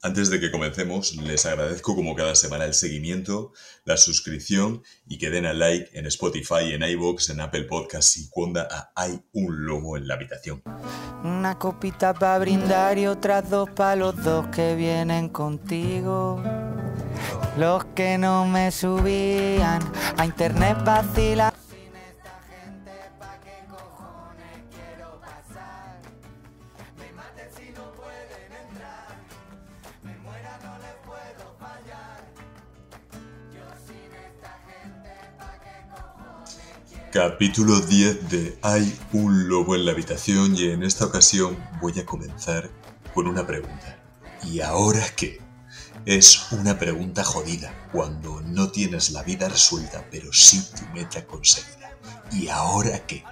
Antes de que comencemos, les agradezco como cada semana el seguimiento, la suscripción y que den al like en Spotify, en iVoox, en Apple Podcasts y cuando Hay un lobo en la habitación. Una copita para brindar y otras dos para los dos que vienen contigo. Los que no me subían a internet vacila. Capítulo 10 de Hay un lobo en la habitación y en esta ocasión voy a comenzar con una pregunta. ¿Y ahora qué? Es una pregunta jodida cuando no tienes la vida resuelta pero sí tu meta conseguida. ¿Y ahora qué?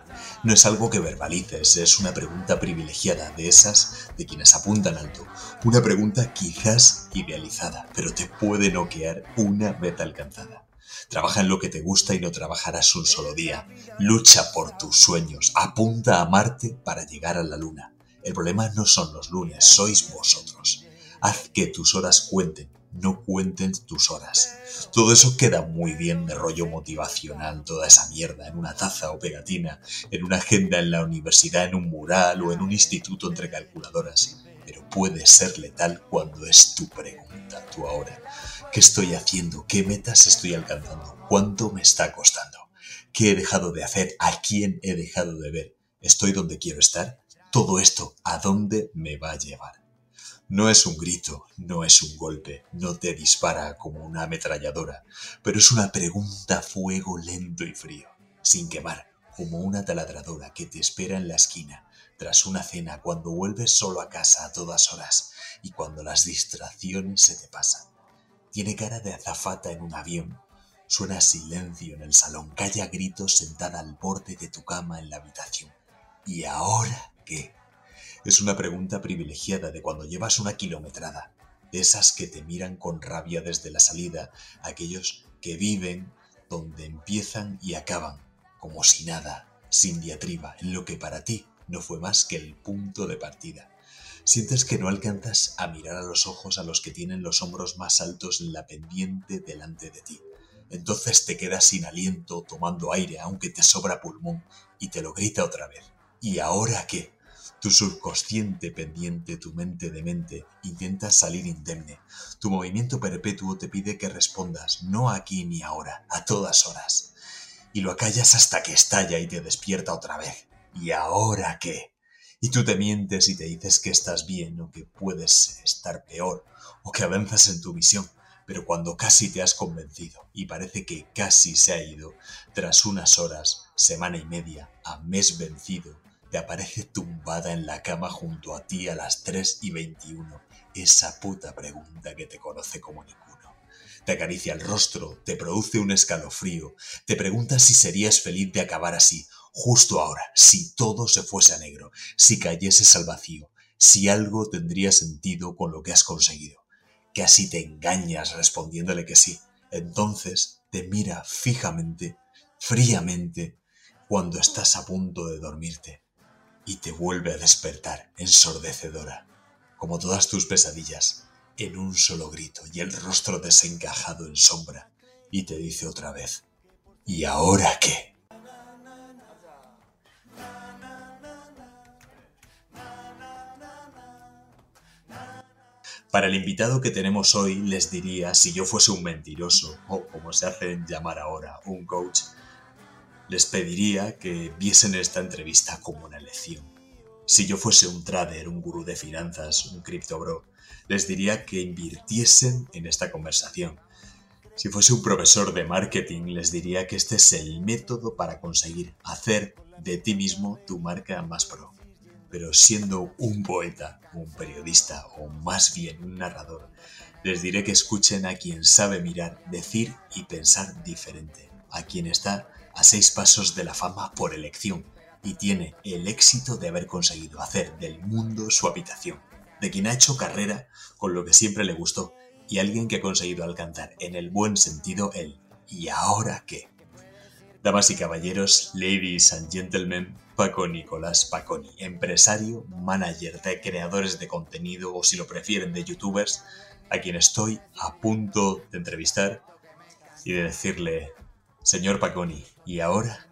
No es algo que verbalices, es una pregunta privilegiada de esas de quienes apuntan alto. Una pregunta quizás idealizada, pero te puede noquear una meta alcanzada. Trabaja en lo que te gusta y no trabajarás un solo día. Lucha por tus sueños. Apunta a Marte para llegar a la Luna. El problema no son los lunes, sois vosotros. Haz que tus horas cuenten, no cuenten tus horas. Todo eso queda muy bien de rollo motivacional, toda esa mierda, en una taza o pegatina, en una agenda en la universidad, en un mural o en un instituto entre calculadoras. Pero puede ser letal cuando es tu pregunta, tu ahora. ¿Qué estoy haciendo? ¿Qué metas estoy alcanzando? ¿Cuánto me está costando? ¿Qué he dejado de hacer? ¿A quién he dejado de ver? ¿Estoy donde quiero estar? Todo esto, ¿a dónde me va a llevar? No es un grito, no es un golpe, no te dispara como una ametralladora, pero es una pregunta a fuego lento y frío, sin quemar, como una taladradora que te espera en la esquina, tras una cena cuando vuelves solo a casa a todas horas y cuando las distracciones se te pasan. Tiene cara de azafata en un avión. Suena silencio en el salón. Calla gritos sentada al borde de tu cama en la habitación. ¿Y ahora qué? Es una pregunta privilegiada de cuando llevas una kilometrada. De esas que te miran con rabia desde la salida. Aquellos que viven donde empiezan y acaban. Como si nada, sin diatriba, en lo que para ti no fue más que el punto de partida. Sientes que no alcanzas a mirar a los ojos a los que tienen los hombros más altos en la pendiente delante de ti. Entonces te quedas sin aliento, tomando aire, aunque te sobra pulmón, y te lo grita otra vez. ¿Y ahora qué? Tu subconsciente pendiente, tu mente de mente, intenta salir indemne. Tu movimiento perpetuo te pide que respondas, no aquí ni ahora, a todas horas. Y lo acallas hasta que estalla y te despierta otra vez. ¿Y ahora qué? Y tú te mientes y te dices que estás bien o que puedes estar peor o que avanzas en tu visión. Pero cuando casi te has convencido y parece que casi se ha ido, tras unas horas, semana y media, a mes vencido, te aparece tumbada en la cama junto a ti a las 3 y 21 esa puta pregunta que te conoce como ninguno. Te acaricia el rostro, te produce un escalofrío, te pregunta si serías feliz de acabar así justo ahora, si todo se fuese a negro, si cayeses al vacío, si algo tendría sentido con lo que has conseguido. Que así te engañas respondiéndole que sí. Entonces te mira fijamente, fríamente, cuando estás a punto de dormirte y te vuelve a despertar ensordecedora, como todas tus pesadillas, en un solo grito y el rostro desencajado en sombra, y te dice otra vez, ¿y ahora qué? Para el invitado que tenemos hoy les diría, si yo fuese un mentiroso, o como se hacen llamar ahora, un coach, les pediría que viesen esta entrevista como una lección. Si yo fuese un trader, un gurú de finanzas, un cripto bro, les diría que invirtiesen en esta conversación. Si fuese un profesor de marketing, les diría que este es el método para conseguir hacer de ti mismo tu marca más pro pero siendo un poeta, un periodista o más bien un narrador, les diré que escuchen a quien sabe mirar, decir y pensar diferente, a quien está a seis pasos de la fama por elección y tiene el éxito de haber conseguido hacer del mundo su habitación, de quien ha hecho carrera con lo que siempre le gustó y alguien que ha conseguido alcanzar en el buen sentido el ¿y ahora qué? Damas y caballeros, ladies and gentlemen, Paco Nicolás Paconi, empresario, manager de creadores de contenido o si lo prefieren de youtubers, a quien estoy a punto de entrevistar y de decirle, señor Paconi, ¿y ahora?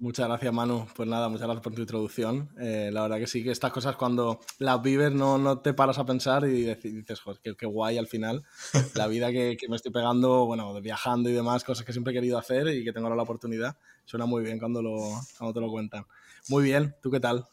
Muchas gracias, Manu. Pues nada, muchas gracias por tu introducción. Eh, la verdad que sí, que estas cosas cuando las vives no, no te paras a pensar y dices, joder, qué, guay al final. La vida que, que, me estoy pegando, bueno, viajando y demás, cosas que siempre he querido hacer y que tengo ahora la oportunidad. Suena muy bien cuando, lo, cuando te lo cuentan. Muy bien, ¿tú qué tal?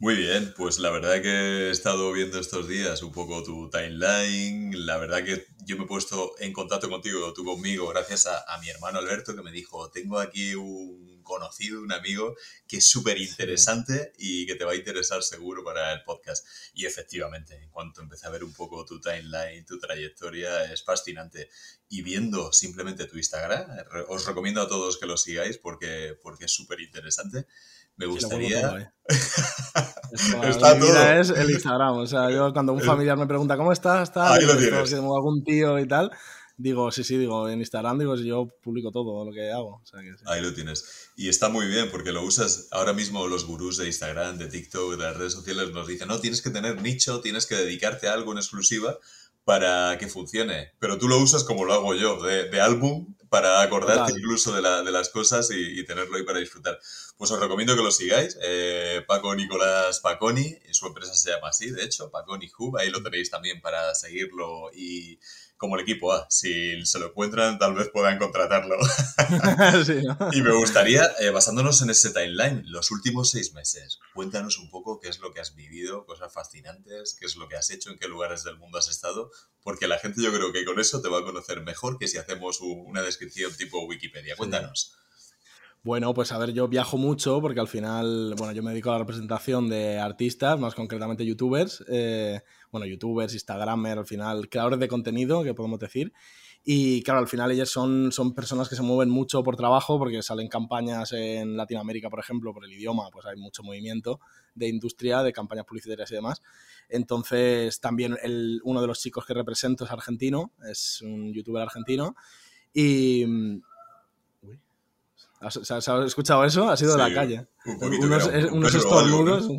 Muy bien, pues la verdad que he estado viendo estos días un poco tu timeline, la verdad que yo me he puesto en contacto contigo, tú conmigo, gracias a, a mi hermano Alberto que me dijo, tengo aquí un conocido, un amigo que es súper interesante y que te va a interesar seguro para el podcast. Y efectivamente, en cuanto empecé a ver un poco tu timeline, tu trayectoria, es fascinante. Y viendo simplemente tu Instagram, os recomiendo a todos que lo sigáis porque, porque es súper interesante. Me gustaría. Está todo. es el Instagram. O sea, yo cuando un familiar me pregunta cómo estás, está, Ahí lo tienes. algún tío y tal, Digo, sí, sí, digo, en Instagram digo, yo publico todo lo que hago. Ahí lo tienes. Y está muy bien porque lo usas ahora mismo los gurús de Instagram, de TikTok, de las redes sociales nos dicen, no, tienes que tener nicho, tienes que dedicarte a algo en exclusiva para que funcione. Pero tú lo usas como lo hago yo, de, álbum, para acordarte incluso de, la, de, las cosas y, tenerlo ahí para disfrutar. Pues os recomiendo que lo sigáis. Eh, Paco Nicolás Paconi, su empresa se llama así, de hecho, Paconi Hub, ahí lo tenéis también para seguirlo y como el equipo A. Si se lo encuentran, tal vez puedan contratarlo. Y me gustaría, eh, basándonos en ese timeline, los últimos seis meses, cuéntanos un poco qué es lo que has vivido, cosas fascinantes, qué es lo que has hecho, en qué lugares del mundo has estado, porque la gente yo creo que con eso te va a conocer mejor que si hacemos una descripción tipo Wikipedia. Cuéntanos. Bueno, pues a ver, yo viajo mucho porque al final, bueno, yo me dedico a la representación de artistas, más concretamente youtubers. Eh, bueno, youtubers, instagramers, al final, creadores de contenido, que podemos decir. Y claro, al final ellos son, son personas que se mueven mucho por trabajo porque salen campañas en Latinoamérica, por ejemplo, por el idioma, pues hay mucho movimiento de industria, de campañas publicitarias y demás. Entonces, también el, uno de los chicos que represento es argentino, es un youtuber argentino. Y, ¿Has, escuchado eso? Ha sido de la calle. unos, unos estornudos.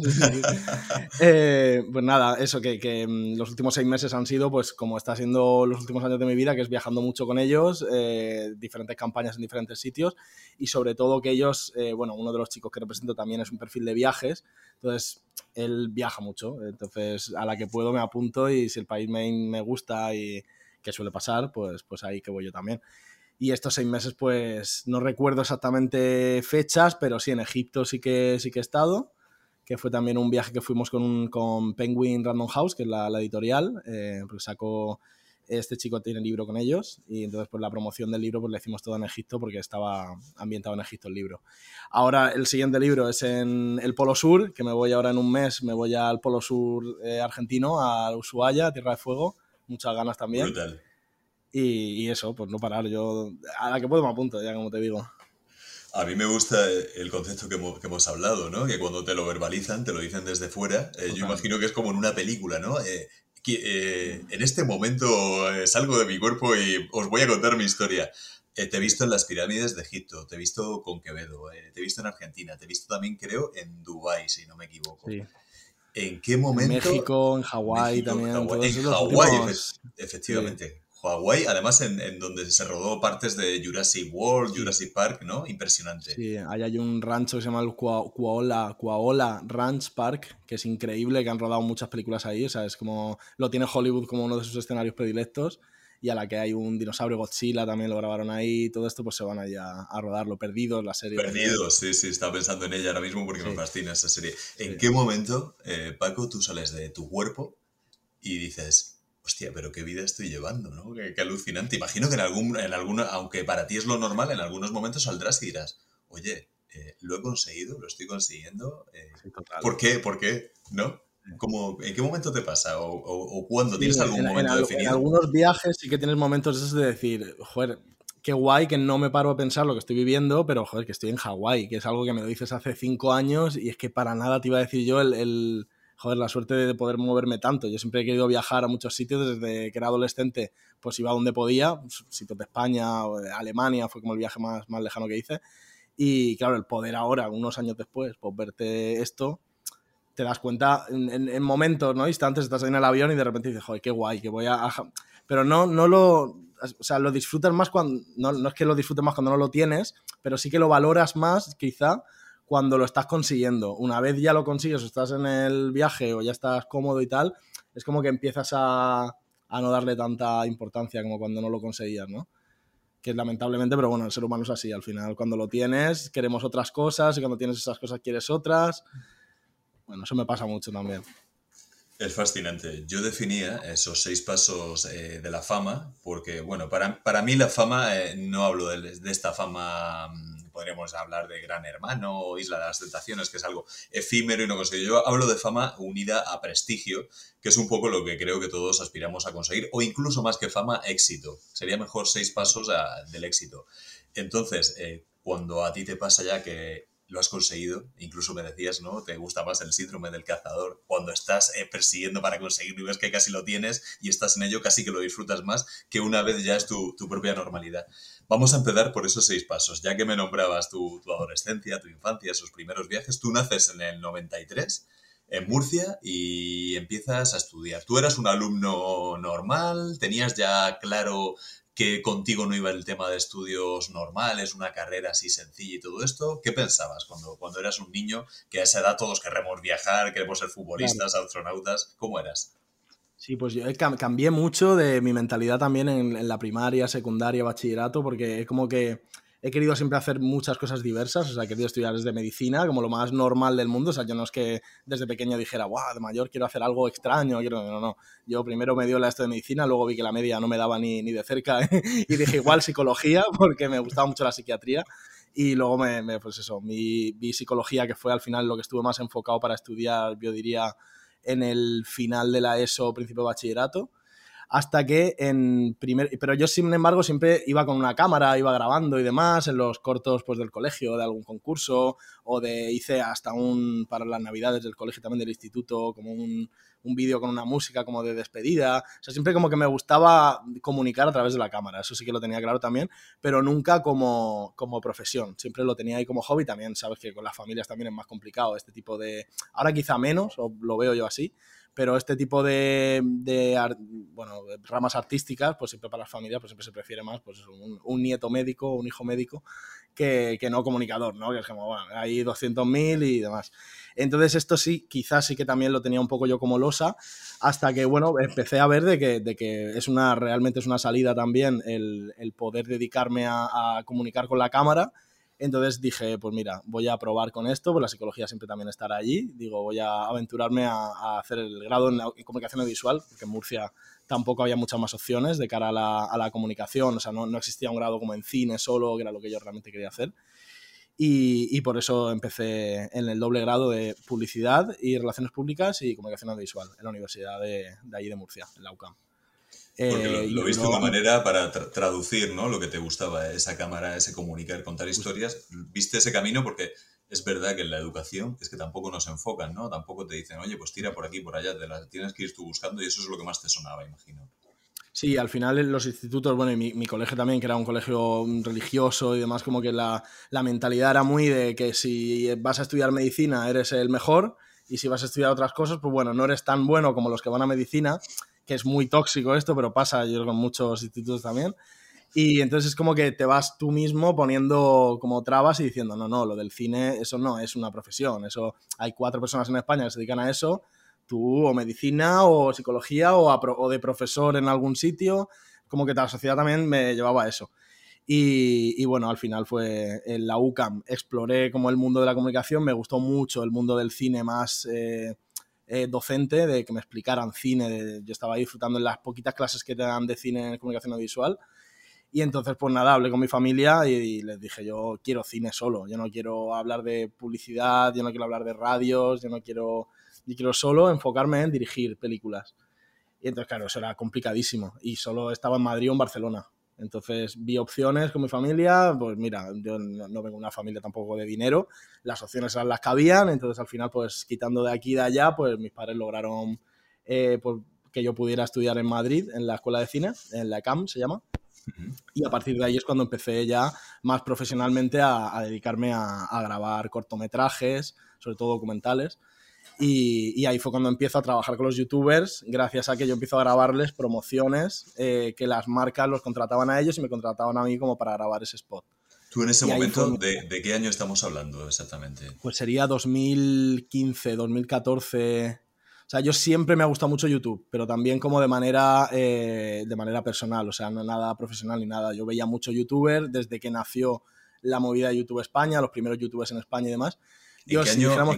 Eh, pues nada, eso que, que, mm, los últimos seis meses han sido, pues como está siendo los últimos años de mi vida, que es viajando mucho con ellos, eh, diferentes campañas en diferentes sitios y sobre todo que ellos, eh, bueno, uno de los chicos que represento también es un perfil de viajes, entonces él viaja mucho, entonces a la que puedo me apunto y si el país me, me gusta y que suele pasar, pues, pues ahí que voy yo también. Y estos seis meses, pues no recuerdo exactamente fechas, pero sí en Egipto sí que, sí que he estado, que fue también un viaje que fuimos con, con Penguin Random House, que es la, editorial, eh, porque sacó, este chico tiene libro con ellos, y entonces pues la promoción del libro pues la hicimos todo en Egipto porque estaba ambientado en Egipto el libro. Ahora el siguiente libro es en el Polo Sur, que me voy ahora en un mes, me voy al Polo Sur eh, argentino, a Ushuaia, Tierra de Fuego, muchas ganas también. Brutal. Y, eso, pues no parar. Yo a la que puedo me apunto, ya como te digo. A mí me gusta el concepto que hemos, hablado, ¿no? Que cuando te lo verbalizan, te lo dicen desde fuera. Eh, yo imagino que es como en una película, ¿no? Eh, que, eh, en este momento salgo de mi cuerpo y os voy a contar mi historia. te he visto en las pirámides de Egipto, te he visto con Quevedo, te he visto en Argentina, te he visto también, creo, en Dubái, si no me equivoco. ¿En qué momento? En México, en Hawái también. En Hawái, efectivamente. Huawei, además en, donde se rodó partes de Jurassic World, Jurassic Park, ¿no? Impresionante. Sí, ahí hay un rancho que se llama el Kuaola, Ranch Park, que es increíble, que han rodado muchas películas ahí, o sea, es como, lo tiene Hollywood como uno de sus escenarios predilectos, y a la que hay un dinosaurio Godzilla, también lo grabaron ahí, todo esto pues se van ahí a, rodarlo, Perdidos, la serie. Perdidos, sí, sí, estaba pensando en ella ahora mismo porque me fascina esa serie. ¿En qué momento, eh, Paco, tú sales de tu cuerpo y dices hostia, pero qué vida estoy llevando, ¿no? Qué, alucinante. Imagino que en algún, en aunque para ti es lo normal, en algunos momentos saldrás y dirás, oye, eh, lo he conseguido, lo estoy consiguiendo. Eh, ¿Por qué? ¿Por qué? ¿No? ¿En qué momento te pasa? ¿O, o, cuándo? ¿Tienes algún momento definido? En algunos viajes sí que tienes momentos esos de decir, joder, qué guay que no me paro a pensar lo que estoy viviendo, pero joder, que estoy en Hawái, que es algo que me lo dices hace cinco años y es que para nada te iba a decir yo el joder, la suerte de poder moverme tanto. Yo siempre he querido viajar a muchos sitios desde que era adolescente, pues iba donde podía, pues, sitios de España, o de Alemania, fue como el viaje más, más lejano que hice. Y claro, el poder ahora, unos años después, pues verte esto, te das cuenta en, momentos, ¿no? Instantes, estás en el avión y de repente dices, joder, qué guay, que voy a... Pero no, no lo... O sea, lo disfrutas más cuando... No, no es que lo disfrutes más cuando no lo tienes, pero sí que lo valoras más, quizá, cuando lo estás consiguiendo. Una vez ya lo consigues o estás en el viaje o ya estás cómodo y tal, es como que empiezas a, a no darle tanta importancia como cuando no lo conseguías, ¿no? Que lamentablemente, pero bueno, el ser humano es así. Al final, cuando lo tienes, queremos otras cosas y cuando tienes esas cosas quieres otras. Bueno, eso me pasa mucho también. Es fascinante. Yo definía esos seis pasos eh, de la fama porque, bueno, para, para mí la fama, eh, no hablo de, de, esta fama mm, podríamos hablar de Gran Hermano o Isla de las Tentaciones, que es algo efímero y no conseguido. Yo hablo de fama unida a prestigio, que es un poco lo que creo que todos aspiramos a conseguir, o incluso más que fama, éxito. Sería mejor seis pasos del éxito. Entonces, eh, cuando a ti te pasa ya que lo has conseguido. Incluso me decías, ¿no? Te gusta más el síndrome del cazador. Cuando estás eh, persiguiendo para conseguirlo y ves que casi lo tienes y estás en ello, casi que lo disfrutas más que una vez ya es tu, tu propia normalidad. Vamos a empezar por esos seis pasos. Ya que me nombrabas tu, tu adolescencia, tu infancia, esos primeros viajes, tú naces en el 93 en Murcia y empiezas a estudiar. ¿Tú eras un alumno normal? ¿Tenías ya claro que contigo no iba el tema de estudios normales, una carrera así sencilla y todo esto. ¿Qué pensabas cuando, cuando eras un niño que a esa edad todos queremos viajar, queremos ser futbolistas, astronautas? ¿Cómo eras? Sí, pues yo cambié mucho de mi mentalidad también en, en la primaria, secundaria, bachillerato, porque es como que he querido siempre hacer muchas cosas diversas, o sea, he querido estudiar desde medicina, como lo más normal del mundo, o sea, yo no es que desde pequeño dijera, wow, de mayor quiero hacer algo extraño, quiero... no, no, yo primero me dio la esto de medicina, luego vi que la media no me daba ni, ni de cerca y dije igual psicología, porque me gustaba mucho la psiquiatría, y luego me, pues eso, mi, vi psicología, que fue al final lo que estuve más enfocado para estudiar, yo diría, en el final de la ESO, principio de bachillerato, hasta que en primer... Pero yo, sin embargo, siempre iba con una cámara, iba grabando y demás, en los cortos pues, del colegio, de algún concurso, o de hice hasta un, para las navidades del colegio también del instituto, como un, un vídeo con una música como de despedida. O sea, siempre como que me gustaba comunicar a través de la cámara, eso sí que lo tenía claro también, pero nunca como, como profesión. Siempre lo tenía ahí como hobby también, sabes que con las familias también es más complicado este tipo de... Ahora quizá menos, o lo veo yo así, pero este tipo de, bueno, ramas artísticas, pues siempre para las familias, pues siempre se prefiere más pues un, nieto médico un hijo médico que, que, no comunicador, ¿no? Que es como, bueno, hay 200.000 y demás. Entonces esto sí, quizás sí que también lo tenía un poco yo como losa, hasta que, bueno, empecé a ver de que, de que es una, realmente es una salida también el, el poder dedicarme a comunicar con la cámara entonces dije, pues mira, voy a probar con esto, pues la psicología siempre también estará allí. Digo, voy a aventurarme a, hacer el grado en, comunicación audiovisual, porque en Murcia tampoco había muchas más opciones de cara a la, comunicación, o sea, no, existía un grado como en cine solo, que era lo que yo realmente quería hacer. Y, por eso empecé en el doble grado de publicidad y relaciones públicas y comunicación audiovisual en la Universidad de, de allí de Murcia, en la UCAM. Porque lo, eh, viste una manera para traducir ¿no? lo que te gustaba, esa cámara, ese comunicar, contar historias. Viste ese camino porque es verdad que en la educación es que tampoco nos enfocan, ¿no? Tampoco te dicen, oye, pues tira por aquí, por allá, te las tienes que ir tú buscando y eso es lo que más te sonaba, imagino. Sí, al final en los institutos, bueno, y mi, colegio también, que era un colegio religioso y demás, como que la, la mentalidad era muy de que si vas a estudiar medicina eres el mejor y si vas a estudiar otras cosas, pues bueno, no eres tan bueno como los que van a medicina que es muy tóxico esto, pero pasa yo con muchos institutos también. Y entonces es como que te vas tú mismo poniendo como trabas y diciendo, no, no, lo del cine, eso no es una profesión, eso hay cuatro personas en España que se dedican a eso, tú o medicina o psicología o, de profesor en algún sitio, como que la sociedad también me llevaba a eso. Y, y, bueno, al final fue en la UCAM, exploré como el mundo de la comunicación, me gustó mucho el mundo del cine más... Eh, eh, docente de que me explicaran cine. yo estaba disfrutando en las poquitas clases que te dan de cine en comunicación audiovisual. Y entonces, pues nada, hablé con mi familia y, les dije, yo quiero cine solo, yo no quiero hablar de publicidad, yo no quiero hablar de radios, yo no quiero, yo quiero solo enfocarme en dirigir películas. Y entonces, claro, eso era complicadísimo. Y solo estaba en Madrid o en Barcelona. Entonces vi opciones con mi familia, pues mira, yo no, vengo de una familia tampoco de dinero, las opciones eran las que habían, entonces al final pues quitando de aquí y de allá, pues mis padres lograron eh, pues, que yo pudiera estudiar en Madrid, en la escuela de cine, en la CAM se llama. Y a partir de ahí es cuando empecé ya más profesionalmente a, dedicarme a, grabar cortometrajes, sobre todo documentales. Y, ahí fue cuando empiezo a trabajar con los youtubers, gracias a que yo empiezo a grabarles promociones eh, que las marcas los contrataban a ellos y me contrataban a mí como para grabar ese spot. ¿Tú en ese momento, de, de, qué año estamos hablando exactamente? Pues sería 2015, 2014. O sea, yo siempre me ha gustado mucho YouTube, pero también como de manera, eh, de manera personal, o sea, no nada profesional ni nada. Yo veía mucho youtuber desde que nació la movida de YouTube España, los primeros youtubers en España y demás. ¿En,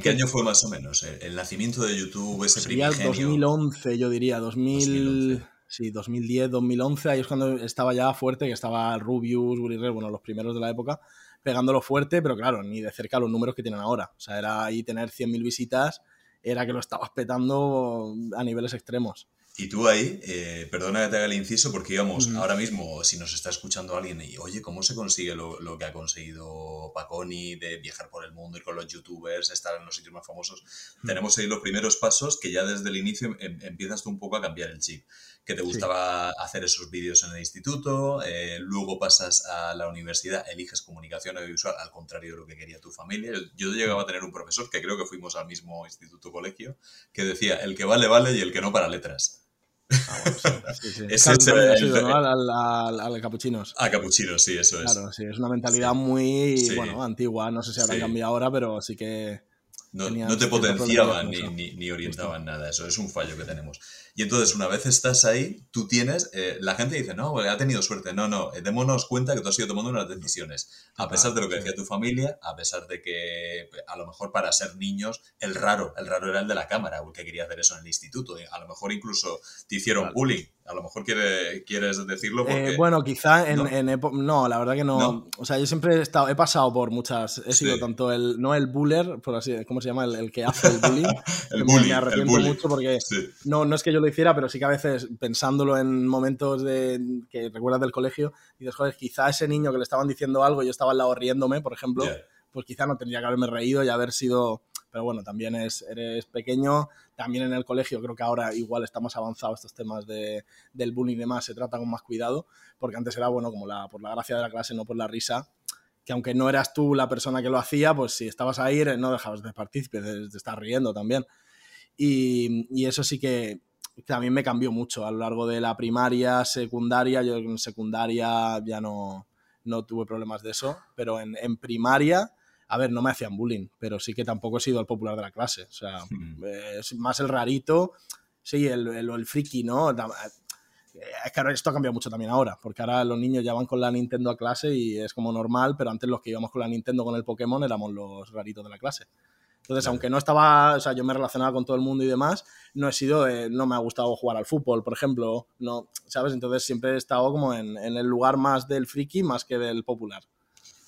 qué año, fue más o menos el, nacimiento de YouTube, ese Sería 2011, yo diría, 2000, sí, 2010, 2011, ahí es cuando estaba ya fuerte, que estaba Rubius, Willy bueno, los primeros de la época, pegándolo fuerte, pero claro, ni de cerca los números que tienen ahora. O sea, era ahí tener 100.000 visitas, era que lo estabas petando a niveles extremos. Y tú ahí, eh, perdona que te haga el inciso, porque digamos, ahora mismo, si nos está escuchando alguien y, oye, ¿cómo se consigue lo, que ha conseguido Paconi de viajar por el mundo, ir con los youtubers, estar en los sitios más famosos? Tenemos ahí los primeros pasos que ya desde el inicio em, empiezas tú un poco a cambiar el chip. Que te gustaba hacer esos vídeos en el instituto, eh, luego pasas a la universidad, eliges comunicación audiovisual, al contrario de lo que quería tu familia. Yo llegaba a tener un profesor, que creo que fuimos al mismo instituto colegio, que decía, el que vale, vale y el que no para letras. Ah, bueno, sí, sí, Ese es el, ¿no? al, al, capuchinos. A capuchinos, sí, eso es. Claro, sí, es una mentalidad muy bueno, antigua. No sé si habrá cambiado ahora, pero sí que. No, no te potenciaban ni, ni, ni, orientaban nada. Eso es un fallo que tenemos. Y entonces, una vez estás ahí, tú tienes, eh, la gente dice, no, ha tenido suerte. No, no, eh, démonos cuenta que tú has ido tomando unas decisiones. A pesar de lo que decía tu familia, a pesar de que a lo mejor para ser niños, el raro, el raro era el de la cámara, el que quería hacer eso en el instituto. A lo mejor incluso te hicieron bullying. A lo mejor quiere, quieres decirlo porque... Eh, bueno, quizá en, ¿No? no, la verdad que no. O sea, yo siempre he, estado, he pasado por muchas... He sido tanto el... No el buller, por así... ¿Cómo se llama? El, que hace el bullying. el bullying, Me arrepiento mucho porque no, no es que yo lo hiciera, pero sí que a veces pensándolo en momentos de, que recuerdas del colegio, dices, joder, quizá ese niño que le estaban diciendo algo y yo estaba al lado riéndome, por ejemplo, pues quizá no tendría que haberme reído y haber sido... Pero bueno, también es, eres pequeño, también en el colegio creo que ahora igual está más avanzado estos temas de, del bullying y demás, se trata con más cuidado, porque antes era, bueno, como la, por la gracia de la clase, no por la risa, que aunque no eras tú la persona que lo hacía, pues si estabas ahí no dejabas de participar, de, de estar riendo también. Y, eso sí que también me cambió mucho a lo largo de la primaria, secundaria. Yo en secundaria ya no, no tuve problemas de eso, pero en, primaria, a ver, no me hacían bullying, pero sí que tampoco he sido el popular de la clase. O sea, es más el rarito, sí, el, el, el friki, ¿no? Es que esto ha cambiado mucho también ahora, porque ahora los niños ya van con la Nintendo a clase y es como normal, pero antes los que íbamos con la Nintendo con el Pokémon éramos los raritos de la clase. Entonces, aunque no estaba, o sea, yo me relacionaba con todo el mundo y demás, no he sido, no me ha gustado jugar al fútbol, por ejemplo, no, ¿sabes? Entonces siempre he estado como en, el lugar más del friki más que del popular.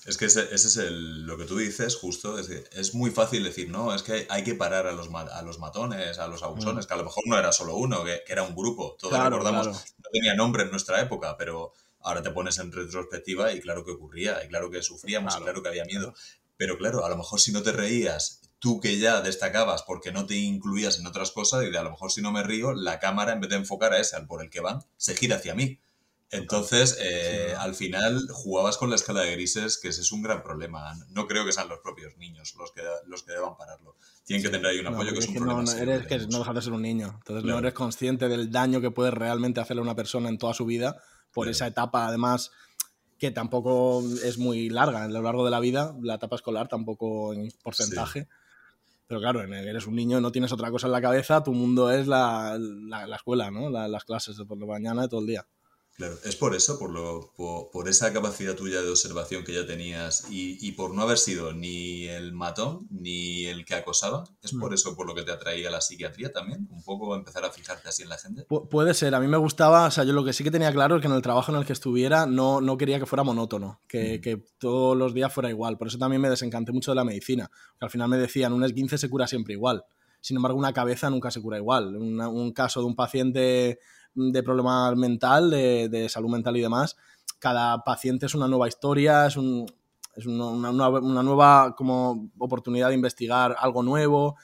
Es que ese, es lo que tú dices, justo, es, que es muy fácil decir, no, es que hay que parar a los, a los matones, a los abusones, mm. que a lo mejor no era solo uno, que, era un grupo, todos recordamos, no tenía nombre en nuestra época, pero ahora te pones en retrospectiva y claro que ocurría, y claro que sufríamos, y claro que había miedo. Pero claro, a lo mejor si no te reías tú que ya destacabas porque no te incluías en otras cosas y de a lo mejor si no me río, la cámara en vez de enfocar a ese al por el que van, se gira hacia mí. Entonces, eh, al final jugabas con la escala de grises, que ese es un gran problema. No creo que sean los propios niños los que, los que deban pararlo. Tienen que tener ahí un apoyo que es un problema. No, eres, que no dejas de ser un niño. Entonces no eres consciente del daño que puede realmente hacerle a una persona en toda su vida por esa etapa, además, que tampoco es muy larga. A lo largo de la vida, la etapa escolar tampoco en porcentaje. Pero claro, eres un niño, no tienes otra cosa en la cabeza, tu mundo es la, la, escuela, ¿no? las clases de por la mañana y todo el día. Claro, es por eso, por, lo, por, esa capacidad tuya de observación que ya tenías y, y, por no haber sido ni el matón ni el que acosaba, es por mm. eso por lo que te atraía la psiquiatría también, un poco empezar a fijarte así en la gente. puede ser, a mí me gustaba, o sea, yo lo que sí que tenía claro es que en el trabajo en el que estuviera no, no quería que fuera monótono, que, mm. que todos los días fuera igual, por eso también me desencanté mucho de la medicina, que al final me decían, un esguince se cura siempre igual. Sin embargo, una cabeza nunca se cura igual. un caso de un paciente de problema mental, de, salud mental y demás, cada paciente es una nueva historia, es, un, es una, una, nueva como oportunidad de investigar algo nuevo.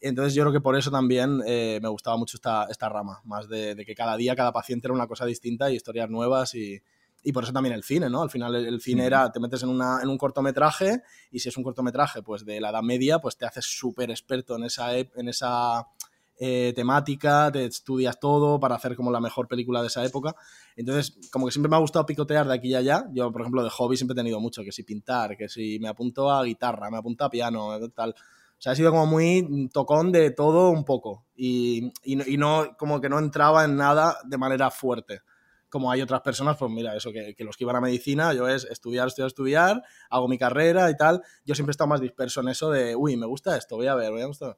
Entonces yo creo que por eso también eh, me gustaba mucho esta, esta rama, más de, de, que cada día, cada paciente era una cosa distinta y historias nuevas y, y por eso también el cine, ¿no? Al final el, cine era, te metes en, una, en un cortometraje y si es un cortometraje pues de la Edad Media, pues te haces súper experto en esa, en esa eh, temática, te estudias todo para hacer como la mejor película de esa época. Entonces, como que siempre me ha gustado picotear de aquí y allá. Yo, por ejemplo, de hobby siempre he tenido mucho, que si pintar, que si me apunto a guitarra, me apunto a piano, tal. O sea, ha sido como muy tocón de todo un poco y, y, y no, como que no entraba en nada de manera fuerte como hay otras personas, pues mira, eso, que, los que iban a medicina, yo es estudiar, estudiar, estudiar, hago mi carrera y tal. Yo siempre he estado más disperso en eso de, uy, me gusta esto, voy a ver, voy a gustar.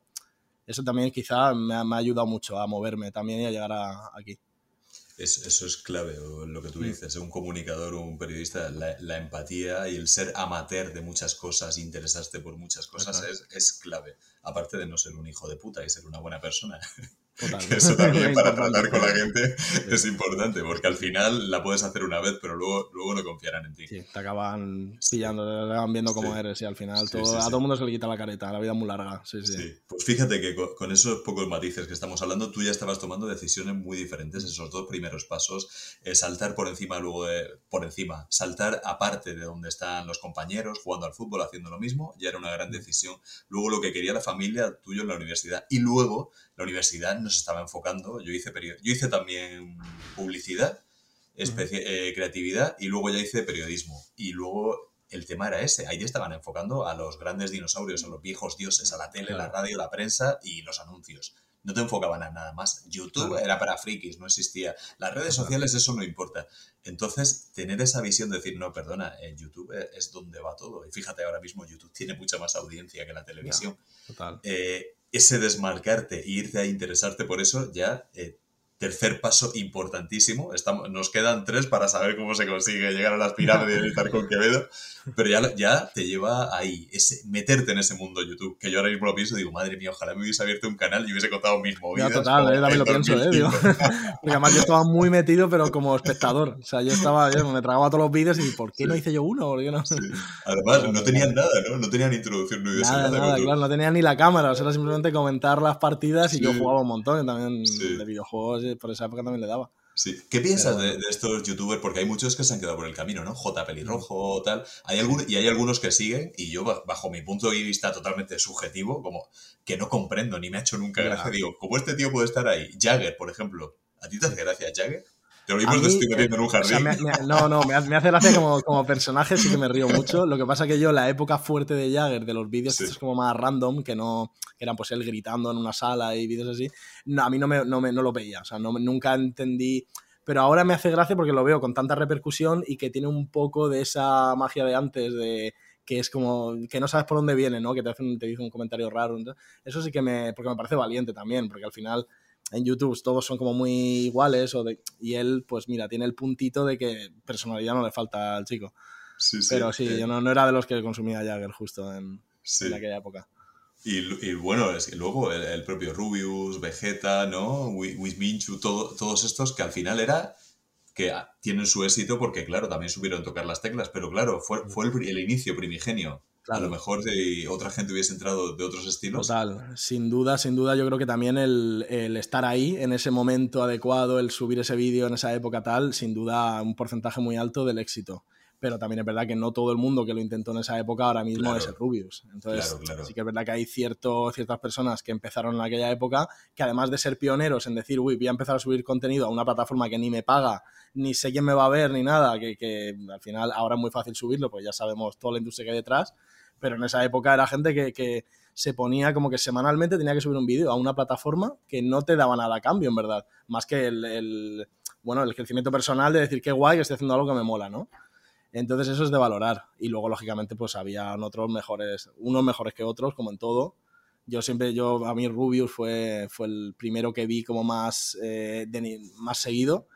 Eso también quizá me ha, ayudado mucho a moverme también y a llegar a, aquí. eso es clave, lo que tú mm. dices, un comunicador o un periodista, la, empatía y el ser amateur de muchas cosas, interesarte por muchas cosas es, es clave. Aparte de no ser un hijo de puta y ser una buena persona. eso también para tratar con la gente es importante, porque al final la puedes hacer una vez, pero luego, luego no confiarán en ti. Sí, te acaban pillando, te acaban viendo cómo eres y al final todo, a todo el mundo se le quita la careta, la vida es muy larga. Sí, sí. Pues fíjate que con, esos pocos matices que estamos hablando, tú ya estabas tomando decisiones muy diferentes, esos dos primeros pasos, eh, saltar por encima luego de, por encima, saltar aparte de donde están los compañeros, jugando al fútbol, haciendo lo mismo, ya era una gran decisión. Luego lo que quería la familia, tuyo en la universidad, y luego la universidad nos estaba enfocando, yo hice, yo hice también publicidad, eh, creatividad y luego ya hice periodismo. Y luego el tema era ese, ahí estaban enfocando a los grandes dinosaurios, a los viejos dioses, a la tele, la radio, la prensa y los anuncios. No te enfocaban a nada más. YouTube era para frikis, no existía. Las redes sociales, eso no importa. Entonces, tener esa visión de decir, no, perdona, en YouTube es donde va todo. Y fíjate, ahora mismo YouTube tiene mucha más audiencia que la televisión. total. Eh, ese desmarcarte e irte a interesarte por eso ya eh, Tercer paso importantísimo. Estamos, nos quedan tres para saber cómo se consigue llegar a las pirámides y estar con Quevedo. Pero ya, ya te lleva ahí, ese, meterte en ese mundo YouTube. Que yo ahora mismo lo pienso y digo, madre mía, ojalá me hubiese abierto un canal y hubiese contado mis movidas. Ya, total, eh, también lo pienso, eh, digo. Porque además yo estaba muy metido, pero como espectador. O sea, yo estaba, yo me tragaba todos los vídeos y ¿por qué no hice yo uno? ¿Por qué no? Además, no tenían nada, ¿no? No tenían introducción, no nada. Nada, claro, no tenían ni la cámara. O sea, era simplemente comentar las partidas y yo jugaba un montón también de videojuegos por esa época también le daba. Sí. ¿Qué piensas de, estos youtubers? Porque hay muchos que se han quedado por el camino, ¿no? J. Pelirrojo, tal. Hay y hay algunos que siguen, y yo, bajo mi punto de vista totalmente subjetivo, como que no comprendo, ni me ha hecho nunca gracia. Digo, ¿cómo este tío puede estar ahí? Jagger, por ejemplo. ¿A ti te hace gracia Jagger? Te lo mismo estoy metiendo en un jardín. no, no, me, hace gracia como, como, personaje, sí que me río mucho. Lo que pasa que yo, la época fuerte de Jagger, de los vídeos, es como más random, que no eran pues él gritando en una sala y vídeos así, no, a mí no, me, no, me, no lo veía. O sea, no, nunca entendí. Pero ahora me hace gracia porque lo veo con tanta repercusión y que tiene un poco de esa magia de antes, de que es como que no sabes por dónde viene, ¿no? Que te, hacen, te dice un comentario raro. Eso sí que me. porque me parece valiente también, porque al final en YouTube todos son como muy iguales o de, y él, pues mira, tiene el puntito de que personalidad no le falta al chico. Sí, sí, Pero sí, yo no, no, era de los que consumía Jagger justo en, aquella época. Y, y, bueno, es que luego el, propio Rubius, Vegeta, ¿no? Wisminchu, todo, todos estos que al final era que tienen su éxito porque, claro, también supieron tocar las teclas, pero claro, fue, fue el, el inicio primigenio. A lo mejor de otra gente hubiese entrado de otros estilos. Total, sin duda, sin duda, yo creo que también el, el estar ahí en ese momento adecuado, el subir ese vídeo en esa época tal, sin duda un porcentaje muy alto del éxito. Pero también es verdad que no todo el mundo que lo intentó en esa época ahora mismo es el Rubius. Entonces, sí que es verdad que hay cierto, ciertas personas que empezaron en aquella época que además de ser pioneros en decir, uy, voy a empezar a subir contenido a una plataforma que ni me paga, ni sé quién me va a ver, ni nada, que, que al final ahora es muy fácil subirlo, pues ya sabemos toda la industria que hay detrás pero en esa época era gente que, se ponía como que semanalmente tenía que subir un vídeo a una plataforma que no te daba nada a cambio, en verdad. Más que el, bueno, el crecimiento personal de decir qué guay que estoy haciendo algo que me mola, ¿no? Entonces eso es de valorar. Y luego, lógicamente, pues habían otros mejores, unos mejores que otros, como en todo. Yo siempre, yo, a mí Rubius fue, fue el primero que vi como más, eh, más seguido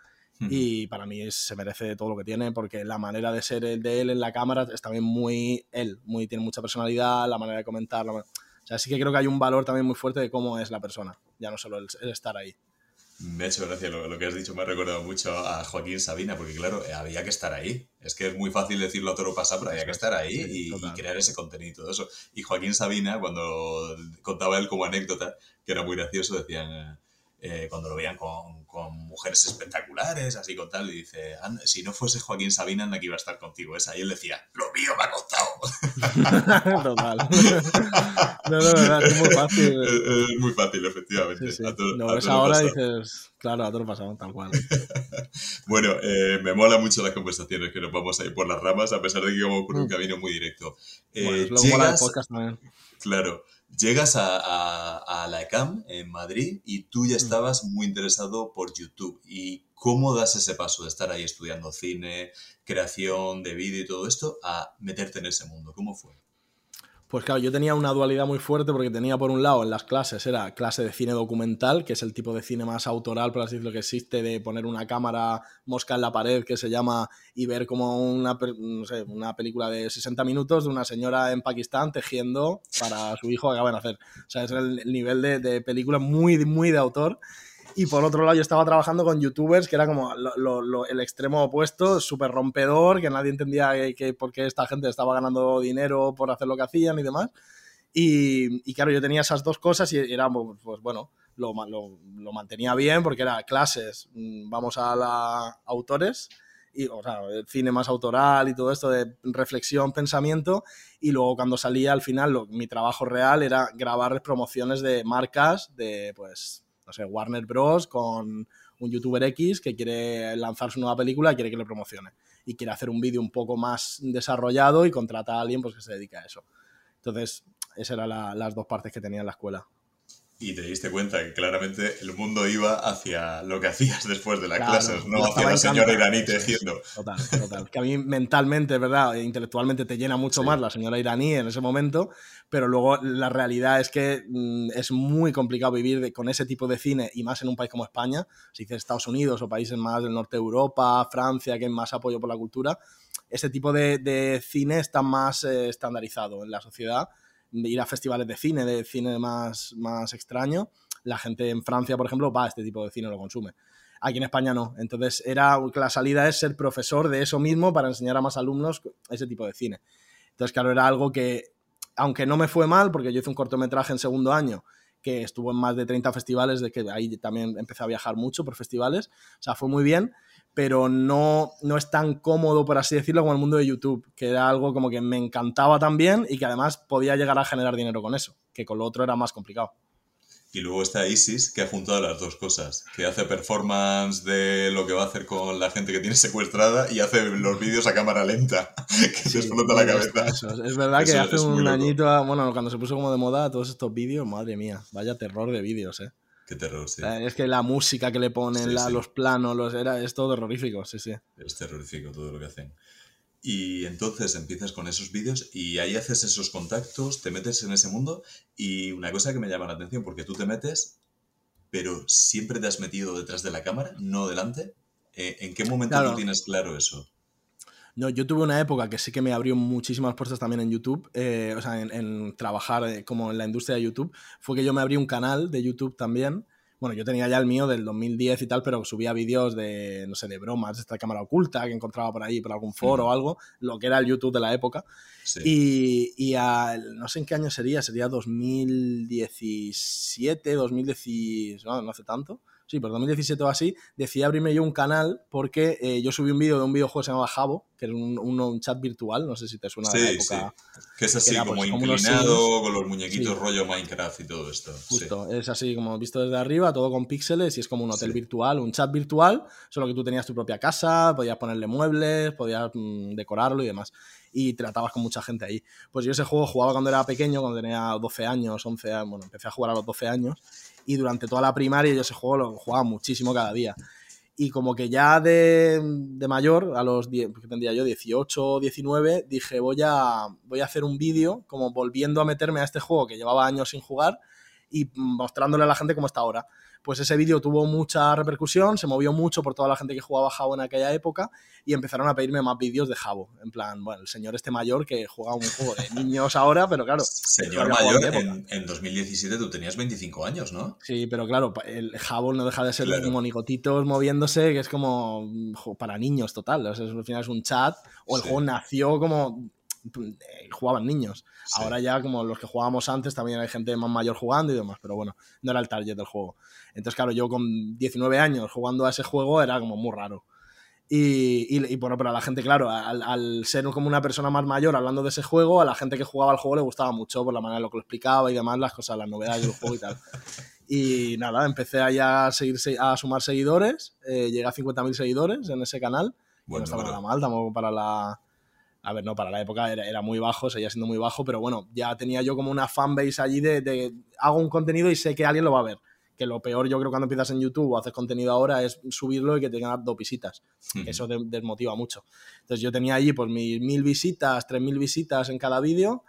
y para mí se merece todo lo que tiene porque la manera de ser de él en la cámara es también muy él, muy, tiene mucha personalidad, la manera de comentar. o sea, sí que creo que hay un valor también muy fuerte de cómo es la persona, ya no solo el, estar ahí. Me ha hecho gracia lo, que has dicho, me ha recordado mucho a Joaquín Sabina, porque claro, eh, había que estar ahí. Es que es muy fácil decirlo a toro pasado, pero había que estar ahí y, y, crear ese contenido y todo eso. Y Joaquín Sabina, cuando contaba él como anécdota, que era muy gracioso, decían, eh, cuando lo veían con, con, mujeres espectaculares, así con tal, y dice, si no fuese Joaquín Sabina, anda que iba a estar contigo esa. Y él decía, lo mío me ha costado. Total. no, no, es muy fácil. Es, muy fácil, efectivamente. Sí, no, ves ahora dices, claro, a todo pasado, tal cual. bueno, eh, me mola mucho las conversaciones que nos vamos a ir por las ramas, a pesar de que vamos por un mm. camino muy directo. Eh, bueno, es lo llegas, podcast también. Claro. Llegas a, la ECAM en Madrid y tú ya mm. estabas muy interesado por YouTube. ¿Y cómo das ese paso de estar ahí estudiando cine, creación de vídeo y todo esto a meterte en ese mundo? ¿Cómo fue? Pues claro, yo tenía una dualidad muy fuerte porque tenía por un lado en las clases, era clase de cine documental, que es el tipo de cine más autoral, por así decirlo, que existe, de poner una cámara mosca en la pared, que se llama, y ver como una, una película de 60 minutos de una señora en Pakistán tejiendo para su hijo que acaba de nacer. O sea, es el, nivel de, de película muy, muy de autor. Y por otro lado, yo estaba trabajando con youtubers, que era como el extremo opuesto, súper rompedor, que nadie entendía que, por qué esta gente estaba ganando dinero por hacer lo que hacían y demás. Y, claro, yo tenía esas dos cosas y era, pues, pues bueno, lo, lo, mantenía bien porque era clases, mm, vamos a la autores, y, o sea, el cine más autoral y todo esto de reflexión, pensamiento, y luego cuando salía al final, lo, mi trabajo real era grabar promociones de marcas, de pues Warner Bros. con un youtuber X que quiere lanzar su nueva película y quiere que le promocione. Y quiere hacer un vídeo un poco más desarrollado y contrata a alguien pues, que se dedica a eso. Entonces, esas eran las dos partes que tenía en la escuela y te diste cuenta que claramente el mundo iba hacia lo que hacías después de las clases, no hacia la señora iraní tejiendo. Total, total. Que a mí mentalmente, ¿verdad? E intelectualmente te llena mucho más la señora iraní en ese momento, pero luego la realidad es que mm, es muy complicado vivir con ese tipo de cine y más en un país como España, si dices Estados Unidos o países más del norte de Europa, Francia, que hay más apoyo por la cultura, ese tipo de, cine está más eh, estandarizado en la sociedad ir a festivales de cine, de cine más, más extraño. La gente en Francia, por ejemplo, va a este tipo de cine, lo consume. Aquí en España no. Entonces, era, la salida es ser profesor de eso mismo para enseñar a más alumnos ese tipo de cine. Entonces, claro, era algo que, aunque no me fue mal, porque yo hice un cortometraje en segundo año que estuvo en más de 30 festivales, de que ahí también empecé a viajar mucho por festivales, o sea, fue muy bien, pero no, no es tan cómodo, por así decirlo, como el mundo de YouTube, que era algo como que me encantaba también y que además podía llegar a generar dinero con eso, que con lo otro era más complicado. Y luego está Isis, que ha juntado las dos cosas, que hace performance de lo que va a hacer con la gente que tiene secuestrada y hace los vídeos a cámara lenta, que se explota la cabeza. Es verdad que hace un añito, bueno, cuando se puso como de moda todos estos vídeos, madre mía, vaya terror de vídeos, ¿eh? Qué terror, sí. Es que la música que le ponen, los planos, los, era, es todo terrorífico, sí, sí. Es terrorífico todo lo que hacen. Y entonces empiezas con esos vídeos y ahí haces esos contactos, te metes en ese mundo y una cosa que me llama la atención, porque tú te metes, pero siempre te has metido detrás de la cámara, no delante. Eh, ¿En qué momento tú tienes claro eso? No, yo tuve una época que sí que me abrió muchísimas puertas también en YouTube, eh, o sea, en, trabajar eh, como en la industria de YouTube. Fue que yo me abrí un canal de YouTube también. Bueno, yo tenía ya el mío del 2010 y tal, pero subía vídeos de, no sé, de bromas, de esta cámara oculta que encontraba por ahí, por algún foro o algo, lo que era el YouTube de la época. Y, y no sé en qué año sería, sería 2017, 2010, no, no hace tanto sí, por 2017 o así, decidí abrirme yo un canal porque eh, yo subí un vídeo de un videojuego que se llamaba Jabo, que era un, chat virtual, no sé si te suena de la época. Sí. Que es así, como pues, inclinado, con los muñequitos rollo Minecraft y todo esto. Justo, es así como visto desde arriba, todo con píxeles y es como un hotel virtual, un chat virtual, solo que tú tenías tu propia casa, podías ponerle muebles, podías mm, decorarlo y demás y tratabas con mucha gente ahí. Pues yo ese juego jugaba cuando era pequeño, cuando tenía 12 años, 11 años, bueno, empecé a jugar a los 12 años y durante toda la primaria yo ese juego lo jugaba muchísimo cada día. Y como que ya de, de mayor, a los 10, que tendría yo 18 o 19, dije voy a, voy a hacer un vídeo como volviendo a meterme a este juego que llevaba años sin jugar y mostrándole a la gente cómo está ahora pues ese vídeo tuvo mucha repercusión, se movió mucho por toda la gente que jugaba Jabo en aquella época y empezaron a pedirme más vídeos de Jabo. En plan, bueno, el señor este mayor que juega un juego de niños ahora, pero claro. Señor mayor, en, 2017 tú tenías 25 años, ¿no? Sí, pero claro, el Jabo no deja de ser monigotitos moviéndose, que es como para niños total. O sea, al final es un chat, o el juego nació como jugaban niños. Ahora ya como los que jugábamos antes también hay gente más mayor jugando y demás, pero bueno, no era el target del juego. Entonces, claro, yo con 19 años jugando a ese juego era como muy raro. Y, y, bueno, pero a la gente, claro, al, ser como una persona más mayor hablando de ese juego, a la gente que jugaba al juego le gustaba mucho por la manera en lo que lo explicaba y demás, las cosas, las novedades del juego y tal. Y nada, empecé a, a, seguir, a sumar seguidores, eh, llegué a 50.000 seguidores en ese canal. Bueno, no estaba nada mal, tampoco para la, a ver, no, para la época era, muy bajo, seguía siendo muy bajo, pero bueno, ya tenía yo como una fanbase allí de, hago un contenido y sé que alguien lo va a ver. Que lo peor yo creo cuando empiezas en YouTube o haces contenido ahora es subirlo y que tengas dos visitas. Eso desmotiva mucho. Entonces yo tenía allí pues mis mil visitas, tres mil visitas en cada vídeo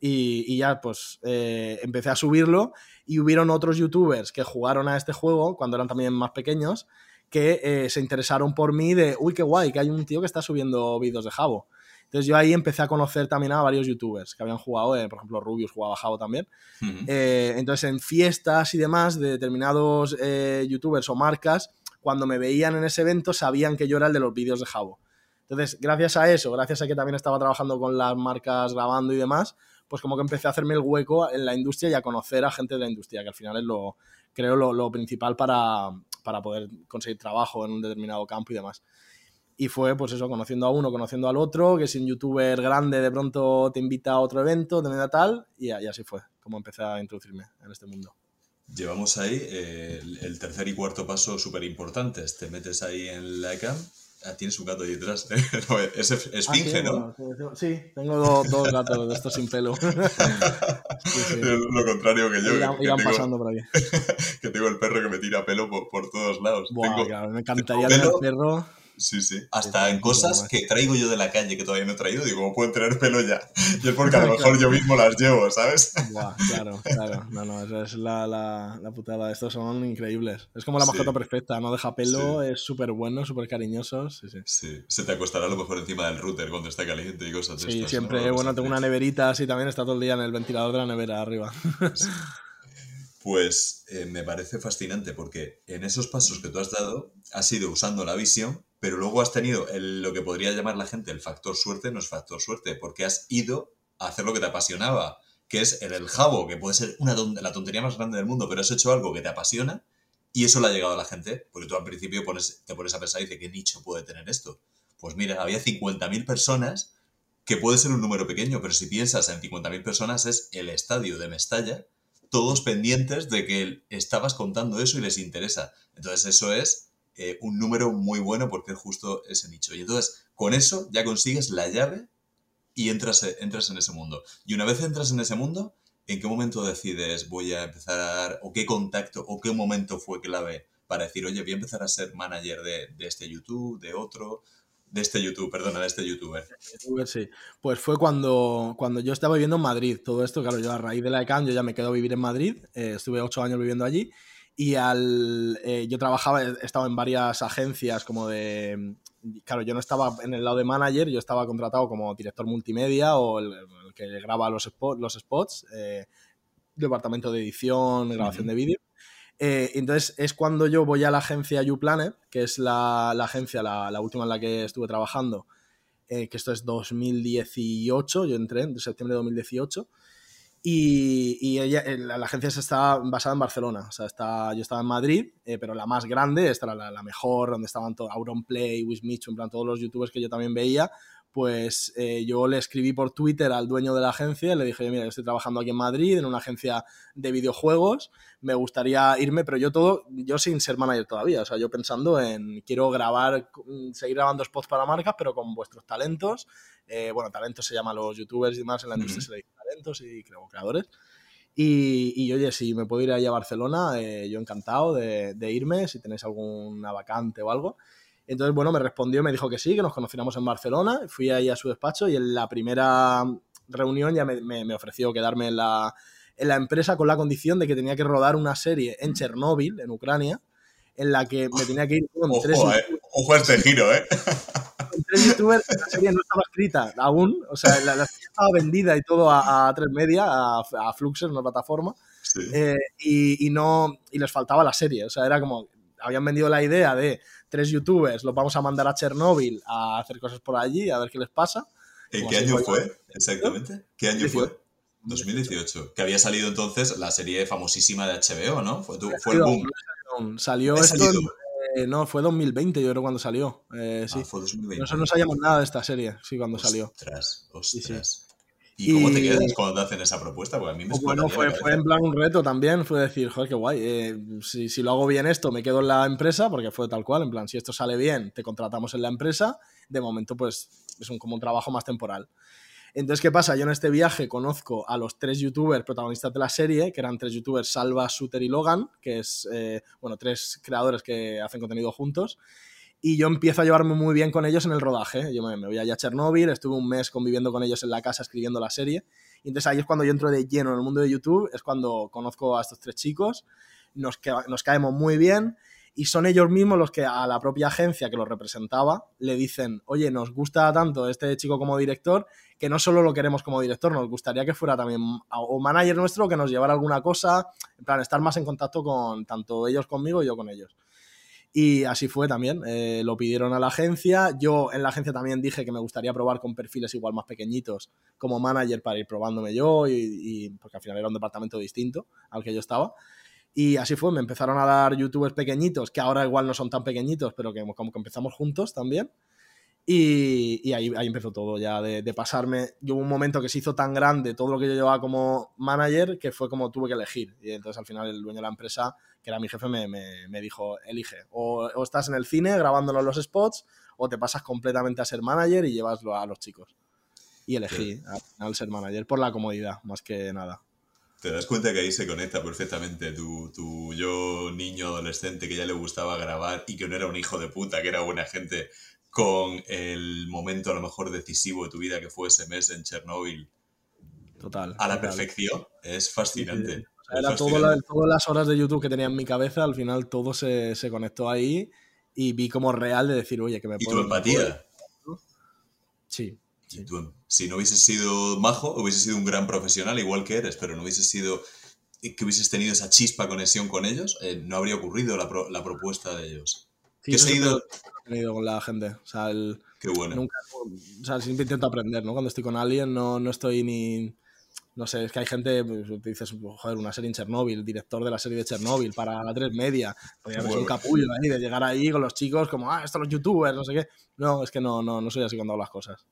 y, ya pues eh, empecé a subirlo y hubieron otros youtubers que jugaron a este juego cuando eran también más pequeños que eh, se interesaron por mí de, uy, qué guay, que hay un tío que está subiendo vídeos de Jabo. Entonces yo ahí empecé a conocer también a varios youtubers que habían jugado, eh, por ejemplo Rubius jugaba Jabo también. Eh, entonces en fiestas y demás de determinados eh, youtubers o marcas, cuando me veían en ese evento sabían que yo era el de los vídeos de Jabo. Entonces gracias a eso, gracias a que también estaba trabajando con las marcas grabando y demás, pues como que empecé a hacerme el hueco en la industria y a conocer a gente de la industria, que al final es lo, creo, lo, lo principal para, para poder conseguir trabajo en un determinado campo y demás. Y fue, pues eso, conociendo a uno, conociendo al otro, que si un youtuber grande de pronto te invita a otro evento, de manera tal, y, así fue como empecé a introducirme en este mundo. Llevamos ahí eh, el, tercer y cuarto paso súper importantes. Te metes ahí en la ECAM. Ah, tienes un gato ahí detrás. es esfinge, ah, ¿no? sí, tengo dos, gatos de estos sin pelo. Lo contrario que yo. Irán, pasando por ahí. que tengo el perro que me tira pelo por, todos lados. me encantaría tener perro. Sí, sí. Hasta en cosas que traigo yo de la calle que todavía no he traído, digo, pueden tener pelo ya? Y es porque a lo mejor yo mismo las llevo, ¿sabes? claro, claro. No, no, esa es la, la, la, putada. Estos son increíbles. Es como la mascota perfecta, no deja pelo, es súper bueno, súper cariñoso. Sí, sí. Sí, se te acostará a lo mejor encima del router cuando está caliente y cosas de Sí, siempre, bueno, tengo una neverita así también, está todo el día en el ventilador de la nevera arriba. Pues eh, me parece fascinante porque en esos pasos que tú has dado has ido usando la visión pero luego has tenido lo que podría llamar la gente el factor suerte, no es factor suerte, porque has ido a hacer lo que te apasionaba, que es el, el jabo, que puede ser una la tontería más grande del mundo, pero has hecho algo que te apasiona y eso le ha llegado a la gente, porque tú al principio pones, te pones a pensar y dices, ¿qué nicho puede tener esto? Pues mira, había 50.000 personas, que puede ser un número pequeño, pero si piensas en 50.000 personas es el estadio de Mestalla, todos pendientes de que estabas contando eso y les interesa. Entonces eso es eh, un número muy bueno porque es justo ese nicho. Y entonces, con eso ya consigues la llave y entras, entras en ese mundo. Y una vez entras en ese mundo, ¿en qué momento decides voy a empezar o qué contacto, o qué momento fue clave para decir, oye, voy a empezar a ser manager de, este YouTube, de otro, de este YouTube, perdona, de este youtuber. Sí, pues fue cuando, cuando yo estaba viviendo en Madrid. Todo esto, claro, yo a raíz de la ECAM, yo ya me quedo a vivir en Madrid. Eh, estuve ocho años viviendo allí y al, eh, yo trabajaba, he estado en varias agencias como de... Claro, yo no estaba en el lado de manager, yo estaba contratado como director multimedia o el, que graba los, los spots, eh, departamento de edición, grabación de vídeo. Eh, entonces es cuando yo voy a la agencia YouPlanet, que es la, la agencia, la, la, última en la que estuve trabajando, que esto es 2018, yo entré en septiembre de 2018. Y, ella, eh, la, agencia está basada en Barcelona. O sea, está, yo estaba en Madrid, eh, pero la más grande, esta era la, mejor, donde estaban todos, Auronplay, Wismichu, en plan todos los youtubers que yo también veía. Pues eh, yo le escribí por Twitter al dueño de la agencia y le dije, mira, yo estoy trabajando aquí en Madrid, en una agencia de videojuegos, me gustaría irme, pero yo todo, yo sin ser manager todavía, o sea, yo pensando en, quiero grabar, seguir grabando spots para marcas, pero con vuestros talentos. bueno, talentos se llaman los youtubers y demás, en la industria se le dice y creo creadores. Y, y, oye, si me puedo ir ahí a Barcelona, eh, yo encantado de, irme, si tenéis alguna vacante o algo. Entonces, bueno, me respondió, me dijo que sí, que nos conociéramos en Barcelona. Fui ahí a su despacho y en la primera reunión ya me, me, ofreció quedarme en la, en la empresa con la condición de que tenía que rodar una serie en Chernóbil, en Ucrania, en la que me tenía que ir con ojo, tres, eh. ojo este giro, ¿eh? con tres youtubers. La serie no estaba escrita aún, o sea, la, la serie estaba vendida y todo a, a tres media, a, a Fluxer, una plataforma, Sí. eh, y, y no, y les faltaba la serie, o sea, era como, habían vendido la idea de tres youtubers, los vamos a mandar a Chernóbil a hacer cosas por allí, a ver qué les pasa. ¿En qué año fue. exactamente? ¿Qué año fue? 18. 2018. Que había salido entonces la serie famosísima de HBO, ¿no? Fue, tu- fue el boom. Salió ¿Había esto, eh, no, fue 2020 yo creo cuando salió, eh, sí. Ah, fue 2020. Nosotros no sabíamos nada de esta serie, sí, cuando salió. Ostras, sí. ostras. ¿Y cómo te quedas cuando te hacen esa propuesta? Porque a mí me bueno, fue, fue en plan un reto también, fue decir, joder, qué guay, eh, si, si lo hago bien esto, me quedo en la empresa, porque fue tal cual, en plan, si esto sale bien, te contratamos en la empresa, de momento pues es un, como un trabajo más temporal. Entonces, ¿qué pasa? Yo en este viaje conozco a los tres youtubers protagonistas de la serie, que eran tres youtubers, Salva, Suter y Logan, que es, eh, bueno, tres creadores que hacen contenido juntos. Y yo empiezo a llevarme muy bien con ellos en el rodaje. Yo me, voy allá a Chernóbil, estuve un mes conviviendo con ellos en la casa escribiendo la serie. Y entonces ahí es cuando yo entro de lleno en el mundo de YouTube, es cuando conozco a estos tres chicos, nos, nos caemos muy bien y son ellos mismos los que a la propia agencia que los representaba le dicen, oye, nos gusta tanto este chico como director que no solo lo queremos como director, nos gustaría que fuera también o manager nuestro que nos llevara alguna cosa, en plan, estar más en contacto con tanto ellos conmigo y yo con ellos. Y así fue también. eh, lo pidieron a la agencia. Yo en la agencia también dije que me gustaría probar con perfiles igual más pequeñitos como manager para ir probándome yo, y, porque al final era un departamento distinto al que yo estaba. Y así fue, me empezaron a dar youtubers pequeñitos, que ahora igual no son tan pequeñitos, pero que como que empezamos juntos también. Y, y ahí, ahí empezó todo ya de, de pasarme. Yo hubo un momento que se hizo tan grande todo lo que yo llevaba como manager que fue como tuve que elegir. Y entonces al final el dueño de la empresa, que era mi jefe, me, me- me dijo, elige. O, o estás en el cine grabándonos los spots o te pasas completamente a ser manager y llevaslo a los chicos. Y elegí al final ser manager por la comodidad, más que nada. Te das cuenta que ahí se conecta perfectamente tu, tu yo niño adolescente que ya le gustaba grabar y que no era un hijo de puta, que era buena gente, con el momento a lo mejor decisivo de tu vida que fue ese mes en Chernóbil Total. a la total. perfección. Es fascinante. Sí, sí. Sea, era todo fascinante. la- todas las horas de YouTube que tenía en mi cabeza, al final todo se, se conectó ahí y vi como real de decir, oye, que me Y tu puedo... empatía. Sí. Y tú, si no hubieses sido majo, hubieses sido un gran profesional, igual que eres, pero no hubieses sido que hubieses tenido esa chispa conexión con ellos, eh, no habría ocurrido la, pro- la propuesta de ellos. Sí, ¿Qué he tenido con la gente. O sea, el- Qué bueno. nunca, o sea, siempre intento aprender, ¿no? Cuando estoy con alguien no, no estoy ni... No sé, es que hay gente, pues, te dices, joder, una serie en Chernóbil, director de la serie de Chernóbil para la 3 media. Podría haber un capullo ahí de llegar ahí con los chicos como, ah, estos los youtubers, no sé qué. No, es que no, no, no soy así cuando hago las cosas.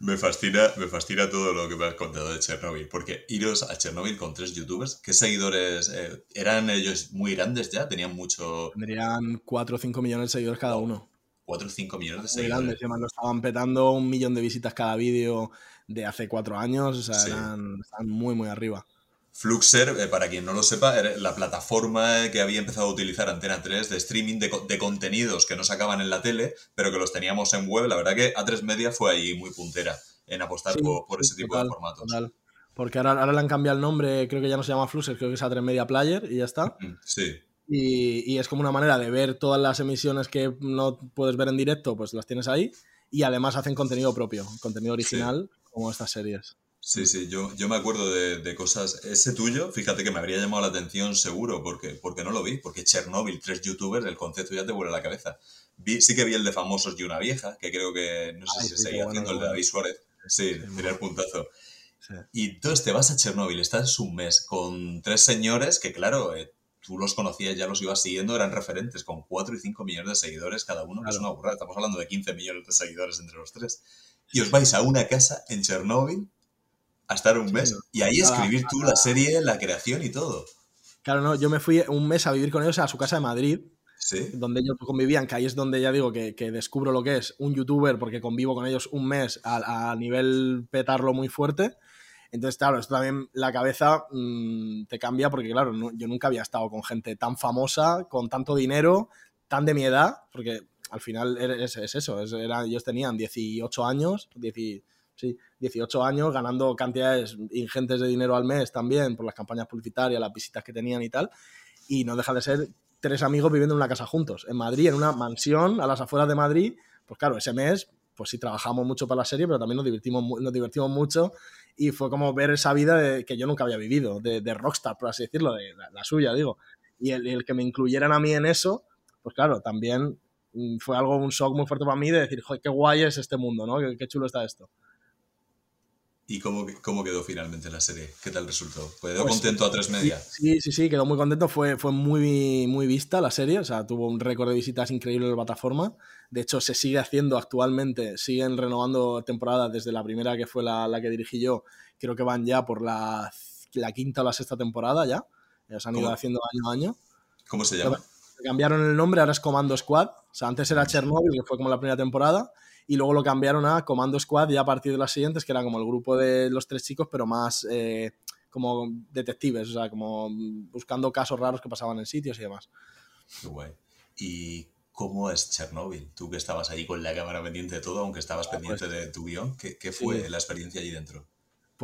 Me fascina, me fascina todo lo que me has contado de Chernobyl, porque iros a Chernobyl con tres youtubers, ¿qué seguidores eh, eran ellos muy grandes ya? Tenían mucho, Tendrían 4 o 5 millones de seguidores cada uno. 4 o 5 millones de Muy seguidores. grandes. Y además lo estaban petando un millón de visitas cada vídeo de hace cuatro años. O sea, Sí. eran, estaban muy, muy arriba. Fluxer, eh, para quien no lo sepa, era la plataforma que había empezado a utilizar Antena 3 de streaming de, de contenidos que no sacaban en la tele, pero que los teníamos en web. La verdad que A3 Media fue ahí muy puntera en apostar Sí, por, por sí, ese tipo total, de formatos. total. Porque ahora, ahora le han cambiado el nombre, creo que ya no se llama Fluxer, creo que es A3 Media Player y ya está. Sí, Y, y es como una manera de ver todas las emisiones que no puedes ver en directo, pues las tienes ahí. Y además hacen contenido propio, contenido original, como estas series. sí, sí. Yo, yo me acuerdo de, de cosas. Ese tuyo, fíjate que me habría llamado la atención seguro, porque, porque no lo vi. Porque Chernobyl, tres youtubers, el concepto ya te vuela la cabeza. Vi, sí que vi el de famosos y una vieja, que creo que no sé Ay, si sí, seguía haciendo el de. David Suárez. Sí, Sí, tiré el puntazo. Sí. Y entonces te vas a Chernóbil, estás un mes con tres señores que, claro, eh, tú los conocías, ya los ibas siguiendo, eran referentes, con 4 y 5 millones de seguidores cada uno, que es una burrada. Estamos hablando de 15 millones de seguidores entre los tres. Y os vais a una casa en Chernóbil a estar un mes y ahí escribir tú la serie, la creación y todo. Claro, no, yo me fui un mes a vivir con ellos a su casa de Madrid, Sí, donde ellos convivían, que ahí es donde ya digo que, que descubro lo que es un youtuber, porque convivo con ellos un mes a, a nivel petarlo muy fuerte. Entonces, claro, esto también la cabeza mm, te cambia, porque claro, no- yo nunca había estado con gente tan famosa, con tanto dinero, tan de mi edad, porque al final era- es, es eso, ellos tenían 18 años, 10 y- sí, 18 años, ganando cantidades ingentes de dinero al mes también por las campañas publicitarias, las visitas que tenían y tal. Y no deja de ser tres amigos viviendo en una casa juntos, en Madrid, en una mansión a las afueras de Madrid. Pues claro, ese mes, pues sí trabajamos mucho para la serie, pero también nos divertimos, nos divertimos mucho y fue como ver esa vida que yo nunca había vivido, de, rockstar, por así decirlo, de la, suya, digo. Y el, el, que me incluyeran a mí en eso, pues claro, también fue algo, un shock muy fuerte para mí de decir, joder, qué guay es este mundo, ¿no? Qué, chulo está esto. ¿Y cómo, cómo, quedó finalmente la serie? ¿Qué tal resultó? ¿Quedó pues contento a tres media? Sí, sí, sí, quedó muy contento. Fue, fue muy, muy vista la serie, o sea, tuvo un récord de visitas increíble en la plataforma. De hecho, se sigue haciendo actualmente, siguen renovando temporadas desde la primera que fue la, la que dirigí yo. Creo que van ya por la, la, quinta o la sexta temporada ya. Ya se han ido haciendo año a año. ¿Cómo se llama? Cambiaron el nombre, ahora es Comando Squad. O sea, antes era Chernobyl, que fue como la primera temporada, y luego lo cambiaron a Comando Squad ya a partir de las siguientes, que era como el grupo de los tres chicos, pero más eh, como detectives, o sea, como buscando casos raros que pasaban en sitios y demás. Qué guay. ¿Y cómo es Chernobyl? Tú que estabas ahí con la cámara pendiente de todo, aunque estabas ah, pendiente pues de tu guion, ¿qué, qué fue la experiencia allí dentro?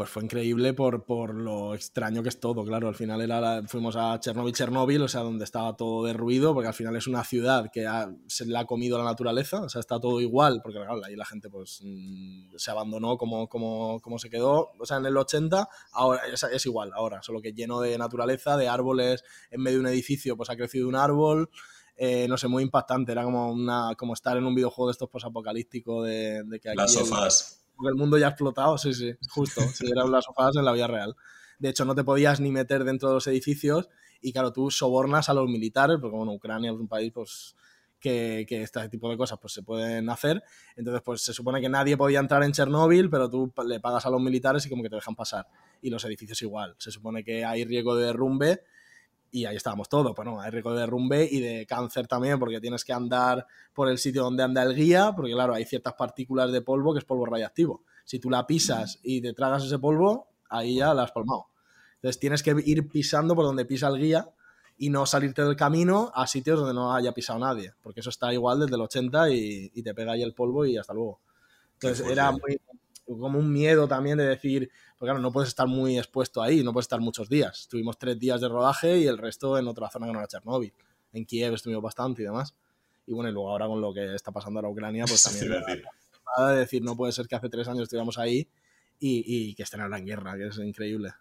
Pues fue increíble por, por, lo extraño que es todo, claro. Al final era fuimos a Chernobyl, Chernobyl, o sea, donde estaba todo derruido, porque al final es una ciudad que se le ha comido la naturaleza, o sea, está todo igual, porque claro, ahí la gente pues mm, se abandonó como, como, como, se quedó, o sea, en el 80, ahora es, igual, ahora, solo que lleno de naturaleza, de árboles, en medio de un edificio pues ha crecido un árbol, eh, no sé, muy impactante, era como, una, como estar en un videojuego de estos posapocalípticos de, de que aquí... Las sofás porque el mundo ya ha explotado, sí, sí, justo, si eran las sofadas en la vida real. De hecho, no te podías ni meter dentro de los edificios y claro, tú sobornas a los militares, porque bueno, Ucrania es un país pues que, que, este tipo de cosas pues se pueden hacer. Entonces, pues se supone que nadie podía entrar en Chernóbil, pero tú le pagas a los militares y como que te dejan pasar. Y los edificios igual. Se supone que hay riesgo de derrumbe y ahí estábamos todos. Pues no, hay riesgo de derrumbe y de cáncer también, porque tienes que andar por el sitio donde anda el guía, porque claro, hay ciertas partículas de polvo que es polvo radiactivo. Si tú la pisas y te tragas ese polvo, ahí ya la has palmado. Entonces tienes que ir pisando por donde pisa el guía y no salirte del camino a sitios donde no haya pisado nadie, porque eso está igual desde el 80 y, y te pega ahí el polvo y hasta luego. Entonces era muy, como un miedo también de decir, porque claro, no puedes estar muy expuesto ahí, no puedes estar muchos días. Tuvimos tres días de rodaje y el resto en otra zona que no era Chernóbil. En Kiev estuvimos bastante y demás. Y bueno, y luego ahora con lo que está pasando en Ucrania, pues también... de decir, no puede ser que hace tres años estuviéramos ahí y, y que estén ahora en guerra, que es increíble.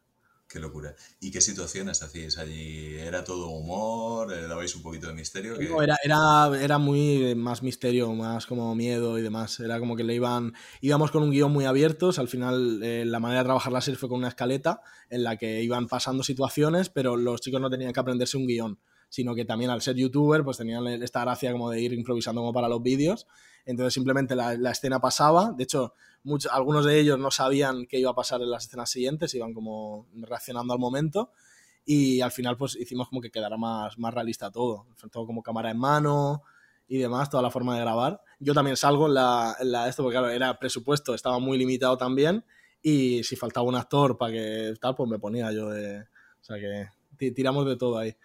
Qué locura. ¿Y qué situaciones hacíais allí? ¿Era todo humor? ¿Le dabais un poquito de misterio? No, era, era, era muy más misterio, más como miedo y demás. Era como que le iban. Íbamos con un guion muy abierto. al final, eh, la manera de trabajar la serie fue con una escaleta en la que iban pasando situaciones, pero los chicos no tenían que aprenderse un guion, sino que también al ser youtuber, pues tenían esta gracia como de ir improvisando como para los vídeos. Entonces, simplemente la, la escena pasaba. De hecho, muchos, algunos de ellos no sabían qué iba a pasar en las escenas siguientes, iban como reaccionando al momento y al final pues hicimos como que quedara más, más realista todo, todo como cámara en mano y demás, toda la forma de grabar. Yo también salgo en la, en la esto porque claro, era presupuesto, estaba muy limitado también y si faltaba un actor para que tal, pues me ponía yo de... O sea que tiramos de todo ahí.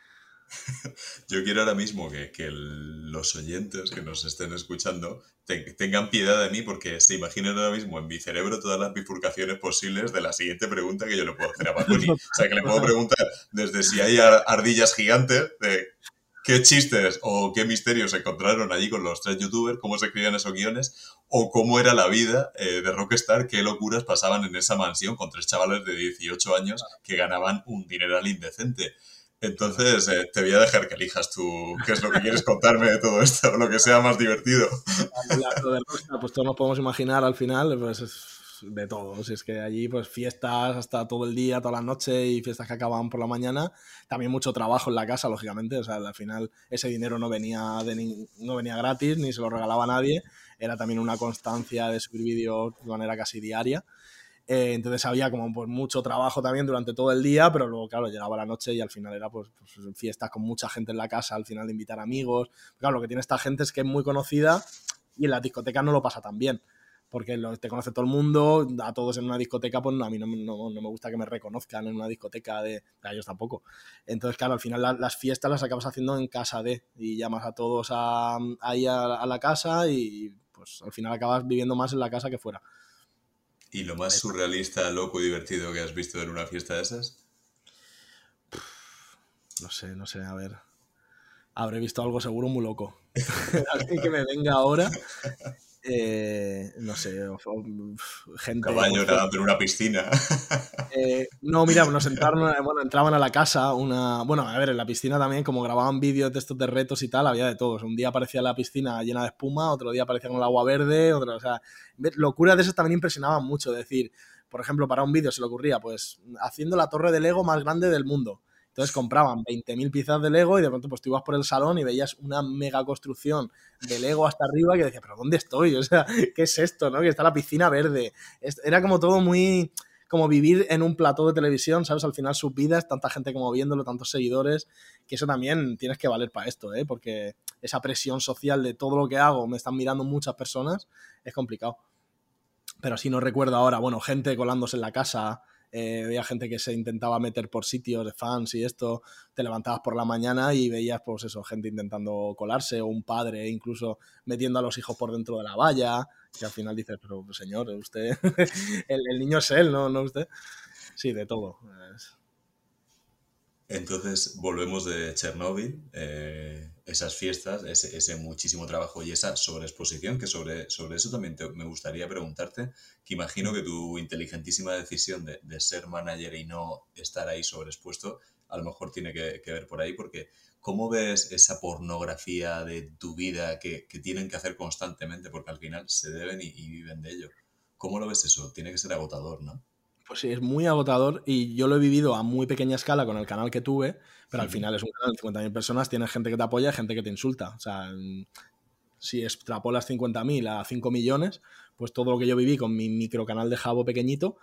Yo quiero ahora mismo que, que, los oyentes que nos estén escuchando tengan piedad de mí porque se imaginen ahora mismo en mi cerebro todas las bifurcaciones posibles de la siguiente pregunta que yo le puedo hacer a Batuni. O sea, que le puedo preguntar desde si hay ardillas gigantes, de qué chistes o qué misterios encontraron allí con los tres youtubers, cómo se escribían esos guiones, o cómo era la vida eh, de Rockstar, qué locuras pasaban en esa mansión con tres chavales de 18 años que ganaban un dineral indecente. Entonces, eh, te voy a dejar que elijas tú qué es lo que quieres contarme de todo esto, lo que sea más divertido. pues todos nos podemos imaginar al final, pues es de todo. Si es que allí, pues fiestas hasta todo el día, toda la noche y fiestas que acababan por la mañana. También mucho trabajo en la casa, lógicamente. O sea, al final ese dinero no venía, de no venía gratis ni se lo regalaba a nadie. Era también una constancia de subir vídeos de manera casi diaria. Eh, entonces había como pues, mucho trabajo también durante todo el día, pero luego, claro, llegaba la noche y al final era pues, pues, fiestas con mucha gente en la casa, al final de invitar amigos. Claro, lo que tiene esta gente es que es muy conocida y en las discotecas no lo pasa tan bien. Porque te conoce todo el mundo, a todos en una discoteca, pues a mí no, no, me gusta que me reconozcan en una discoteca de, ellos tampoco. Entonces, claro, al final las fiestas las acabas haciendo en casa de, y llamas a todos a, ahí a, a la casa y pues al final acabas viviendo más en la casa que fuera. ¿Y lo más surrealista, loco y divertido que has visto en una fiesta de esas? No sé, no sé, a ver. Habré visto algo seguro muy loco. Alguien que me venga ahora. Eh, no sé, gente. Caballo nadando en una piscina. Eh, no, mira, nos entraron, bueno, entraban a la casa, una. Bueno, a ver, en la piscina también, como grababan vídeos de estos de retos y tal, había de todos. Un día aparecía la piscina llena de espuma, otro día aparecía con el agua verde, otro, o sea, locuras de esas también impresionaban mucho. Es decir, por ejemplo, para un vídeo se le ocurría, pues, haciendo la torre de Lego más grande del mundo. Entonces compraban 20.000 piezas de Lego y de pronto pues tú ibas por el salón y veías una mega construcción de Lego hasta arriba que decía, pero ¿dónde estoy? O sea, ¿qué es esto? ¿no? Que está la piscina verde. Era como todo muy como vivir en un plató de televisión, ¿sabes? Al final sus vidas, tanta gente como viéndolo, tantos seguidores, que eso también tienes que valer para esto, ¿eh? Porque esa presión social de todo lo que hago, me están mirando muchas personas, es complicado. Pero si no recuerdo ahora, bueno, gente colándose en la casa, eh, veía gente que se intentaba meter por sitios de fans y esto, te levantabas por la mañana y veías, pues eso, gente intentando colarse, o un padre incluso metiendo a los hijos por dentro de la valla, que al final dices, pero señor, usted, el, niño es él, ¿no? ¿no usted? Sí, de todo. Entonces volvemos de Chernóbil. Eh, esas fiestas, ese, muchísimo trabajo y esa sobreexposición, que sobre, sobre eso también me gustaría preguntarte, que imagino que tu inteligentísima decisión de, ser manager y no estar ahí sobreexpuesto, a lo mejor tiene que, ver por ahí, porque ¿cómo ves esa pornografía de tu vida que, tienen que hacer constantemente, porque al final se deben y viven de ello? ¿Cómo lo ves eso? Tiene que ser agotador, ¿no? Pues sí, es muy agotador y yo lo he vivido a muy pequeña escala con el canal que tuve, pero al final es un canal de 50.000 personas, tienes gente que te apoya y gente que te insulta. O sea, si extrapolas 50.000 a 5 millones, pues todo lo que yo viví con mi micro canal de Jabo pequeñito,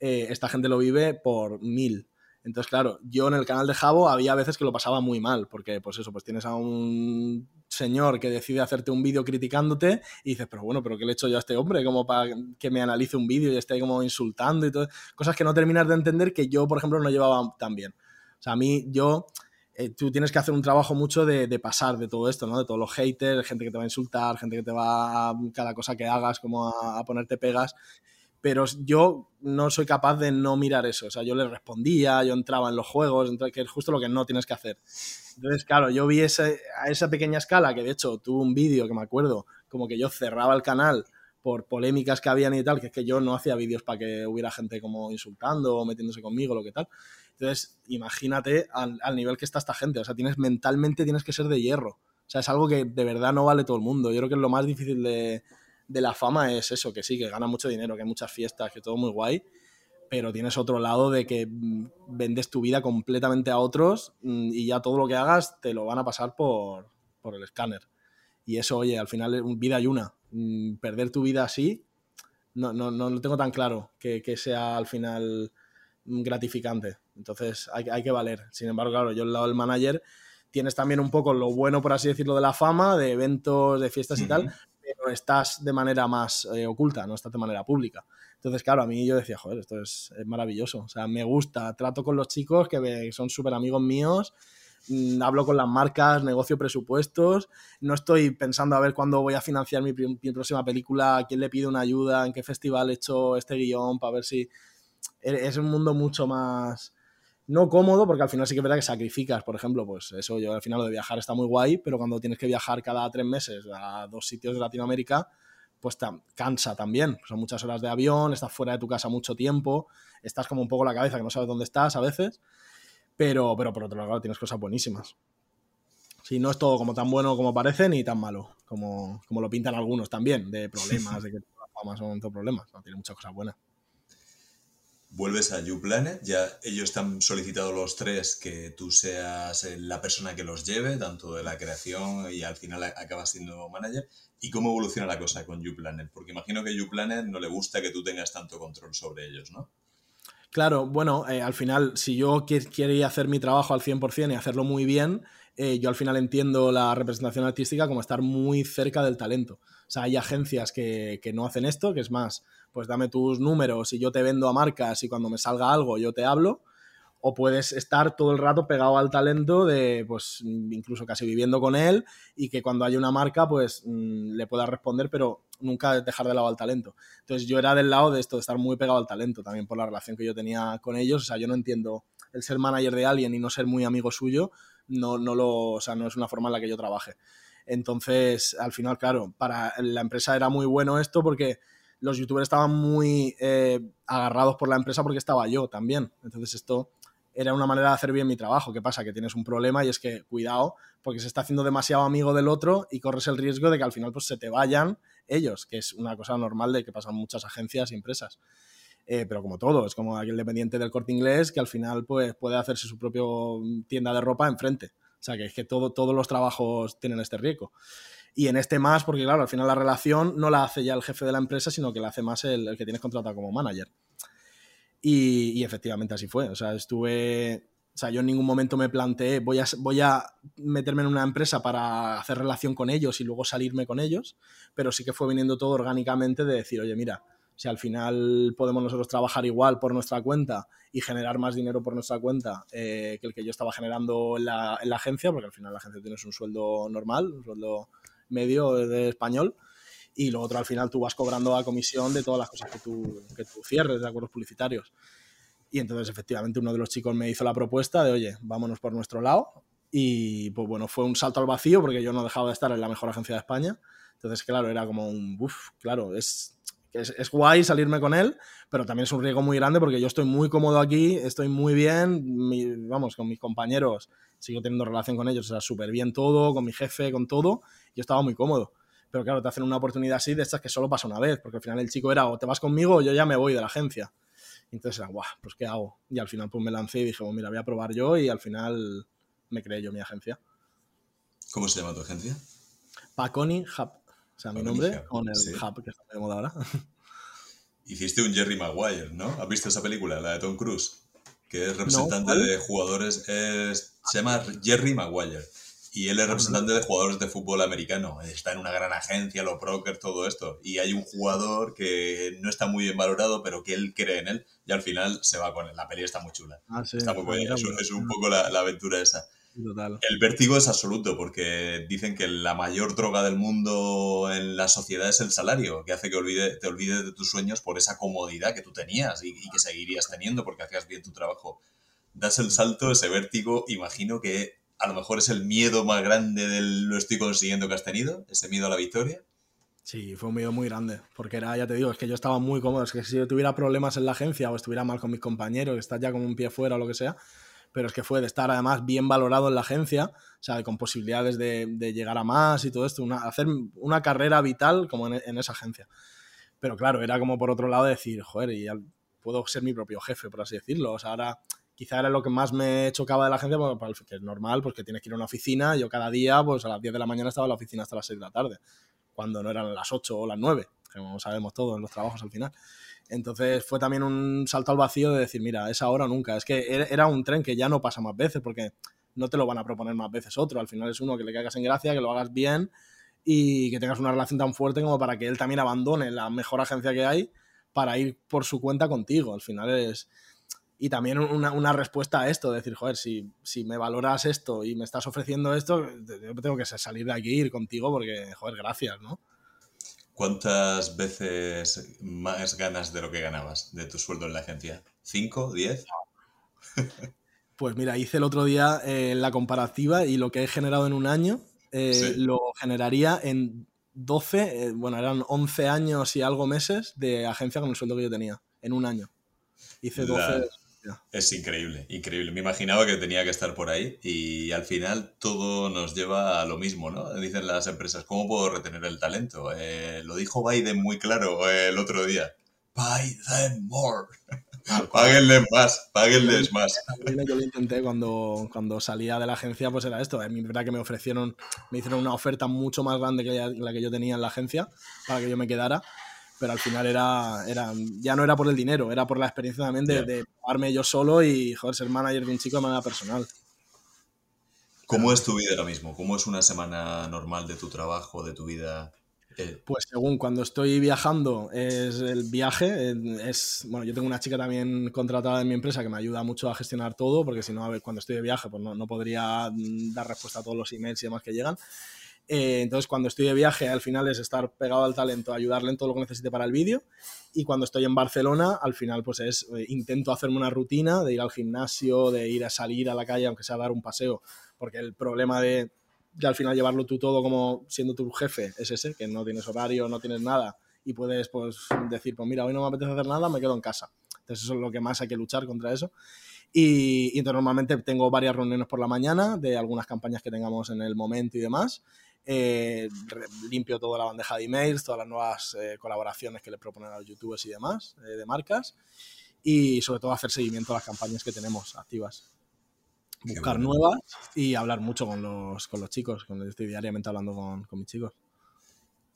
eh, esta gente lo vive por mil. Entonces, claro, yo en el canal de Jabo había veces que lo pasaba muy mal, porque pues eso, pues tienes a un señor que decide hacerte un vídeo criticándote y dices, pero bueno, pero ¿qué le he hecho yo a este hombre? Como para que me analice un vídeo y esté como insultando y todo. Cosas que no terminas de entender que yo, por ejemplo, no llevaba tan bien. O sea, a mí, yo, eh, tú tienes que hacer un trabajo mucho de, pasar de todo esto, ¿no? De todos los haters, gente que te va a insultar, gente que te va a cada cosa que hagas, como a ponerte pegas pero yo no soy capaz de no mirar eso. O sea, yo le respondía, yo entraba en los juegos, que es justo lo que no tienes que hacer. Entonces, claro, yo vi ese, a esa pequeña escala, que de hecho tuve un vídeo que me acuerdo, como que yo cerraba el canal por polémicas que habían y tal, que es que yo no hacía vídeos para que hubiera gente como insultando o metiéndose conmigo, lo que tal. Entonces, imagínate al, nivel que está esta gente. O sea, tienes mentalmente tienes que ser de hierro. O sea, es algo que de verdad no vale todo el mundo. Yo creo que lo más difícil de, de la fama es eso, que sí, que gana mucho dinero, que hay muchas fiestas, que todo muy guay, pero tienes otro lado de que mm, vendes tu vida completamente a otros mm, y ya todo lo que hagas te lo van a pasar por, el escáner. Y eso, oye, al final vida hay una. Mm, perder tu vida así, no, no, no lo tengo tan claro que, sea al final gratificante. Entonces hay, hay, que valer. Sin embargo, claro, yo el lado del manager tienes también un poco lo bueno, por así decirlo, de la fama, de eventos, de fiestas y tal, pero estás de manera más eh, oculta, no estás de manera pública. Entonces, claro, a mí yo decía, joder, esto es, maravilloso. O sea, me gusta, trato con los chicos que son súper amigos míos, mm, hablo con las marcas, negocio presupuestos, no estoy pensando a ver cuándo voy a financiar mi, mi, próxima película, a quién le pido una ayuda, en qué festival he hecho este guion, para ver si... E-, es un mundo mucho más no cómodo, porque al final sí que es verdad que sacrificas, por ejemplo, pues eso, yo al final lo de viajar está muy guay, pero cuando tienes que viajar cada tres meses a dos sitios de Latinoamérica, pues te cansa también. Son muchas horas de avión, estás fuera de tu casa mucho tiempo, estás como un poco la cabeza que no sabes dónde estás a veces, pero, pero por otro lado tienes cosas buenísimas. Sí, no es todo como tan bueno como parece ni tan malo como, como lo pintan algunos también, de problemas, de que las famas son todo problemas, no, tiene muchas cosas buenas vuelves a YouPlanet, ya ellos están solicitados los tres que tú seas eh, la persona que los lleve, tanto de la creación y al final acabas siendo manager. ¿Y cómo evoluciona la cosa con YouPlanet? Porque imagino que YouPlanet no le gusta que tú tengas tanto control sobre ellos, ¿no? Claro, bueno, eh, al final, si yo quería hacer mi trabajo al 100% y hacerlo muy bien, eh, yo al final entiendo la representación artística como estar muy cerca del talento. O sea, hay agencias que, que no hacen esto, que es más, pues dame tus números y yo te vendo a marcas y cuando me salga algo yo te hablo. o puedes estar todo el rato pegado al talento de, pues, incluso casi viviendo con él y que cuando haya una marca, pues, mm, le pueda responder, pero nunca dejar de lado al talento. Entonces yo era del lado de esto, de estar muy pegado al talento, también por la relación que yo tenía con ellos. O sea, yo no entiendo el ser manager de alguien y no ser muy amigo suyo, no, no, lo, o sea, no es una forma en la que yo trabaje. Entonces, al final, claro, para la empresa era muy bueno esto porque los youtubers estaban muy eh, agarrados por la empresa porque estaba yo también. Entonces esto era una manera de hacer bien mi trabajo. ¿Qué pasa? Que tienes un problema y es que cuidado porque se está haciendo demasiado amigo del otro y corres el riesgo de que al final pues, se te vayan ellos, que es una cosa normal de que pasan muchas agencias y empresas. Eh, pero como todo, es como aquel dependiente del corte inglés que al final pues, puede hacerse su propia tienda de ropa enfrente. O sea, que es que todo, todos los trabajos tienen este riesgo. Y en este más, porque claro, al final la relación no la hace ya el jefe de la empresa, sino que la hace más el, que tienes contratado como manager. Y, efectivamente así fue. O sea, estuve. O sea, yo en ningún momento me planteé, voy a, voy a meterme en una empresa para hacer relación con ellos y luego salirme con ellos, pero sí que fue viniendo todo orgánicamente de decir, oye, mira, si al final podemos nosotros trabajar igual por nuestra cuenta y generar más dinero por nuestra cuenta eh, que el que yo estaba generando en la, en la, agencia, porque al final la agencia tienes un sueldo normal, un sueldo medio de español, y lo otro al final tú vas cobrando a comisión de todas las cosas que tú, que tú cierres de acuerdos publicitarios. Y entonces efectivamente uno de los chicos me hizo la propuesta de, oye, vámonos por nuestro lado. Y pues bueno, fue un salto al vacío porque yo no dejaba de estar en la mejor agencia de España. Entonces, claro, era como un, uff, claro, es es, es, guay salirme con él, pero también es un riesgo muy grande porque yo estoy muy cómodo aquí, estoy muy bien, vamos, con mis compañeros, sigo teniendo relación con ellos, o sea, súper bien todo, con mi jefe, con todo, yo estaba muy cómodo. Pero claro, te hacen una oportunidad así de estas que solo pasa una vez, porque al final el chico era o te vas conmigo o yo ya me voy de la agencia. Y entonces era, guau, pues ¿qué hago? Y al final pues me lancé y dije, bueno, mira, voy a probar yo y al final me creé yo mi agencia. ¿Cómo se llama tu agencia? Paconi Hub. O sea, mi nombre con el hub que está de moda ahora. Hiciste un Jerry Maguire, ¿no? ¿Has visto esa película, la de Tom Cruise? Que es representante de jugadores. se llama Jerry Maguire. Y él es ah, representante de jugadores de fútbol americano. Está en una gran agencia, los brokers, todo esto. Y hay un jugador que no está muy bien valorado, pero que él cree en él. Y al final se va con él. La peli está muy chula. Ah, está muy buena. Es, un poco la, la aventura esa. El vértigo es absoluto porque dicen que la mayor droga del mundo en la sociedad es el salario, que hace que olvide, te olvides de tus sueños por esa comodidad que tú tenías y, que seguirías teniendo porque hacías bien tu trabajo. Das el salto, ese vértigo, imagino que a lo mejor es el miedo más grande del lo estoy consiguiendo que has tenido, ese miedo a la victoria. Sí, fue un miedo muy grande, porque era, ya te digo, es que yo estaba muy cómodo, es que si yo tuviera problemas en la agencia o estuviera mal con mis compañeros, que estás ya con un pie fuera o lo que sea, pero es que fue de estar además bien valorado en la agencia, o sea, con posibilidades de, llegar a más y todo esto, hacer una carrera vital como en, esa agencia. Pero claro, era como por otro lado decir, joder, y puedo ser mi propio jefe, por así decirlo. O sea, ahora quizá era lo que más me chocaba de la agencia, porque es normal, porque tienes que ir a una oficina, yo cada día, pues a las 10 de la mañana estaba en la oficina hasta las 6 de la tarde, cuando no eran las 8 o las 9, como sabemos todos en los trabajos al final. Entonces fue también un salto al vacío de decir, mira, es ahora o nunca. Es que era un tren que ya no pasa más veces porque no te lo van a proponer más veces otro. Al final es uno que le caigas en gracia, que lo hagas bien y que tengas una relación tan fuerte como para que él también abandone la mejor agencia que hay para ir por su cuenta contigo. Al final es... Y también una, respuesta a esto, decir, joder, si, si, me valoras esto y me estás ofreciendo esto, yo tengo que salir de aquí, ir contigo porque, joder, gracias, ¿no? ¿Cuántas veces más ganas de lo que ganabas de tu sueldo en la agencia? ¿Cinco? ¿Diez? Pues mira, hice el otro día eh, la comparativa y lo que he generado en un año eh, lo generaría en 12, eh, bueno, eran 11 años y algo meses de agencia con el sueldo que yo tenía, en un año. Hice 12, es increíble, increíble. Me imaginaba que tenía que estar por ahí y al final todo nos lleva a lo mismo, ¿no? Dicen las empresas, ¿cómo puedo retener el talento? Eh, lo dijo Biden muy claro eh, el otro día. Buy them more. páguenles más, páguenles más. Yo lo intenté cuando, cuando salía de la agencia, pues era esto. A mí, verdad que me ofrecieron, me hicieron una oferta mucho más grande que la que yo tenía en la agencia para que yo me quedara pero al final era, era, ya no era por el dinero, era por la experiencia también de, de pagarme yo solo y joder, ser manager de un chico de manera personal. ¿Cómo es tu vida ahora mismo? ¿Cómo es una semana normal de tu trabajo, de tu vida? Eh, pues según cuando estoy viajando es el viaje, es bueno, yo tengo una chica también contratada en mi empresa que me ayuda mucho a gestionar todo, porque si no, a ver, cuando estoy de viaje, pues no, no podría mm, dar respuesta a todos los emails y demás que llegan. Eh, entonces, cuando estoy de viaje, al final es estar pegado al talento, ayudarle en todo lo que necesite para el vídeo. Y cuando estoy en Barcelona, al final, pues es eh, intento hacerme una rutina de ir al gimnasio, de ir a salir a la calle, aunque sea a dar un paseo, porque el problema de, al final llevarlo tú todo como siendo tu jefe es ese, que no tienes horario, no tienes nada y puedes pues decir, pues mira, hoy no me apetece hacer nada, me quedo en casa. Entonces, eso es lo que más hay que luchar contra eso. Y, y entonces, normalmente tengo varias reuniones por la mañana de algunas campañas que tengamos en el momento y demás eh, limpio toda la bandeja de emails, todas las nuevas eh, colaboraciones que le proponen a los youtubers y demás, eh, de marcas. Y sobre todo hacer seguimiento a las campañas que tenemos activas. Buscar nuevas y hablar mucho con los, con los chicos, con estoy diariamente hablando con, con mis chicos.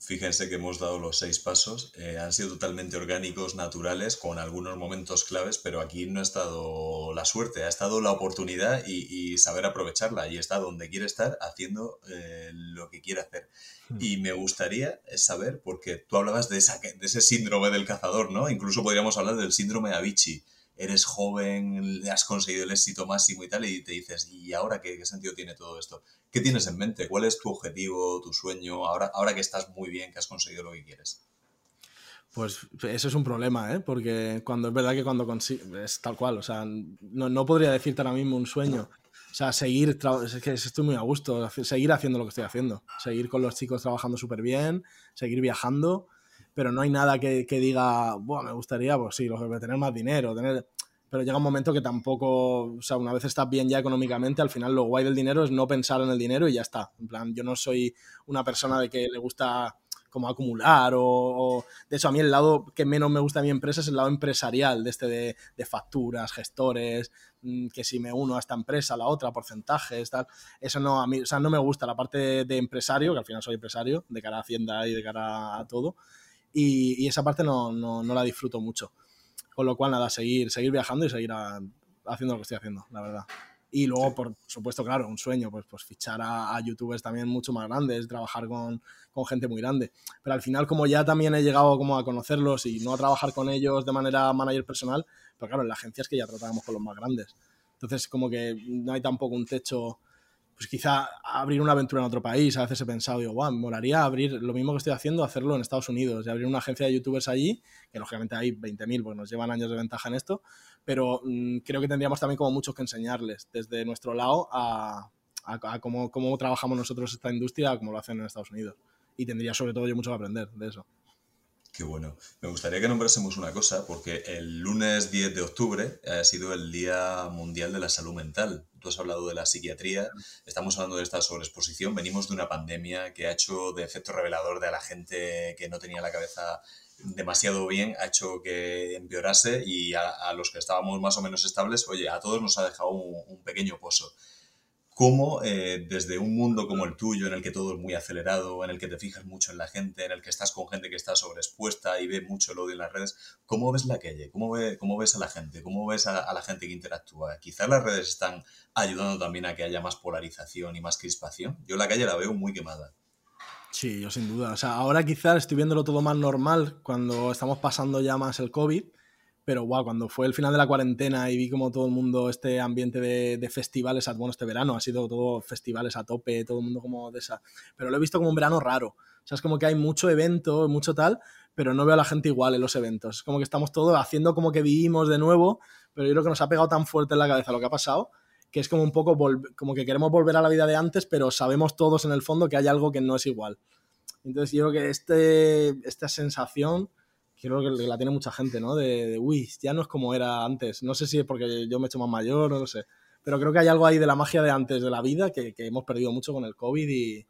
Fíjense que hemos dado los seis pasos, eh, han sido totalmente orgánicos, naturales, con algunos momentos claves, pero aquí no ha estado la suerte, ha estado la oportunidad y, saber aprovecharla. Y está donde quiere estar haciendo eh, lo que quiere hacer. Hmm. Y me gustaría saber, porque tú hablabas de, esa, de ese síndrome del cazador, ¿no? Incluso podríamos hablar del síndrome de Avicii eres joven, has conseguido el éxito máximo y tal, y te dices, ¿y ahora qué, sentido tiene todo esto? ¿Qué tienes en mente? ¿Cuál es tu objetivo, tu sueño, ahora, ahora que estás muy bien, que has conseguido lo que quieres? Pues eso es un problema, ¿eh? Porque cuando es verdad que cuando consigues, es tal cual, o sea, no, no, podría decirte ahora mismo un sueño. O sea, seguir, es que estoy muy a gusto, seguir haciendo lo que estoy haciendo, seguir con los chicos trabajando súper bien, seguir viajando, pero no hay nada que, que diga, Buah, me gustaría, pues sí, tener más dinero, tener pero llega un momento que tampoco, o sea, una vez estás bien ya económicamente, al final lo guay del dinero es no pensar en el dinero y ya está. En plan, yo no soy una persona de que le gusta como acumular o, de hecho a mí el lado que menos me gusta de mi empresa es el lado empresarial de este de, facturas gestores mm, que si me uno a esta empresa la otra porcentajes tal. Eso no a mí o sea no me gusta la parte de, empresario que al final soy empresario de cara a hacienda y de cara a todo y, esa parte no, no, no la disfruto mucho con lo cual, nada, seguir, seguir viajando y seguir haciendo lo que estoy haciendo, la verdad. Y luego, por supuesto, claro, un sueño, pues, pues fichar a, youtubers también mucho más grandes, trabajar con, con, gente muy grande. Pero al final, como ya también he llegado como a conocerlos y no a trabajar con ellos de manera manager personal, pero claro, en la agencia es que ya tratábamos con los más grandes. Entonces, como que no hay tampoco un techo pues quizá abrir una aventura en otro país. A veces he pensado, digo, wow, me molaría abrir lo mismo que estoy haciendo, hacerlo en Estados Unidos y abrir una agencia de youtubers allí, que lógicamente hay 20.000, porque nos llevan años de ventaja en esto, pero mm, creo que tendríamos también como mucho que enseñarles desde nuestro lado a, a, cómo, cómo, trabajamos nosotros esta industria, como lo hacen en Estados Unidos. Y tendría sobre todo yo mucho que aprender de eso. Qué bueno. Me gustaría que nombrásemos una cosa, porque el lunes 10 de octubre ha sido el Día Mundial de la Salud Mental. Tú has hablado de la psiquiatría, estamos hablando de esta sobreexposición. Venimos de una pandemia que ha hecho de efecto revelador de a la gente que no tenía la cabeza demasiado bien, ha hecho que empeorase y a, los que estábamos más o menos estables, oye, a todos nos ha dejado un pequeño pozo cómo eh, desde un mundo como el tuyo, en el que todo es muy acelerado, en el que te fijas mucho en la gente, en el que estás con gente que está sobreexpuesta y ve mucho el odio en las redes, ¿cómo ves la calle? ¿Cómo, cómo ves a la gente? ¿Cómo ves a, la gente que interactúa? Quizás las redes están ayudando también a que haya más polarización y más crispación. Yo la calle la veo muy quemada. Sí, yo sin duda. O sea, ahora quizás estoy viéndolo todo más normal cuando estamos pasando ya más el COVID pero wow, cuando fue el final de la cuarentena y vi como todo el mundo, este ambiente de, de, festivales, bueno, este verano ha sido todo festivales a tope, todo el mundo como de esa. Pero lo he visto como un verano raro. O sea, es como que hay mucho evento, mucho tal, pero no veo a la gente igual en los eventos. Es como que estamos todos haciendo como que vivimos de nuevo, pero yo creo que nos ha pegado tan fuerte en la cabeza lo que ha pasado que es como un poco como que queremos volver a la vida de antes, pero sabemos todos en el fondo que hay algo que no es igual. Entonces yo creo que este, esta sensación creo que la tiene mucha gente, ¿no? De, uy, ya no es como era antes. No sé si es porque yo me he hecho más mayor, no lo sé. Pero creo que hay algo ahí de la magia de antes de la vida que, hemos perdido mucho con el COVID y,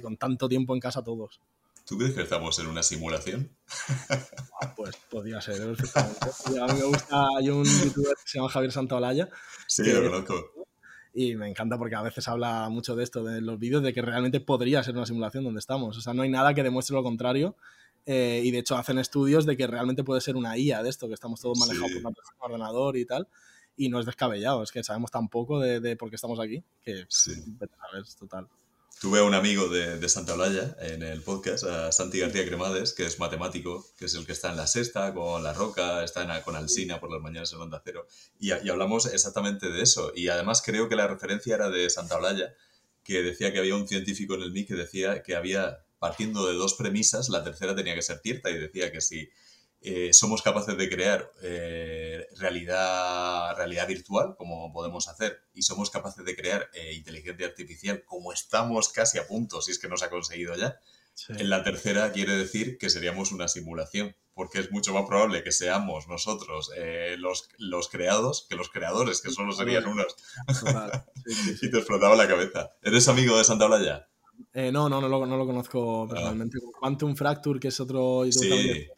con tanto tiempo en casa todos. ¿Tú crees que estamos en una simulación? Ah, pues podría ser, A mí me gusta, hay un youtuber que se llama Javier Santaolalla. Sí, lo conozco. Y me encanta porque a veces habla mucho de esto, de los vídeos, de que realmente podría ser una simulación donde estamos. O sea, no hay nada que demuestre lo contrario eh, y de hecho hacen estudios de que realmente puede ser una IA de esto, que estamos todos manejados por un ordenador y tal. Y no es descabellado, es que sabemos tan poco de, de por qué estamos aquí que sí. a ver, total. Tuve a un amigo de, Santa Olalla en el podcast, a Santi García Cremades, que es matemático, que es el que está en la sexta con La Roca, está en, con Alsina por las mañanas en Onda Cero, y, y, hablamos exactamente de eso. Y además creo que la referencia era de Santa Olalla, que decía que había un científico en el MIC que decía que había, partiendo de dos premisas, la tercera tenía que ser cierta, y decía que si eh, somos capaces de crear eh, realidad, realidad virtual, como podemos hacer, y somos capaces de crear eh, inteligencia artificial, como estamos casi a punto, si es que no se ha conseguido ya. En la tercera quiere decir que seríamos una simulación, porque es mucho más probable que seamos nosotros los, los, creados que los creadores, que solo serían unos. y te explotaba la cabeza. ¿Eres amigo de Santa Blaya? no, no, no lo, no lo conozco ah. personalmente. Quantum Fracture, que es otro... Sí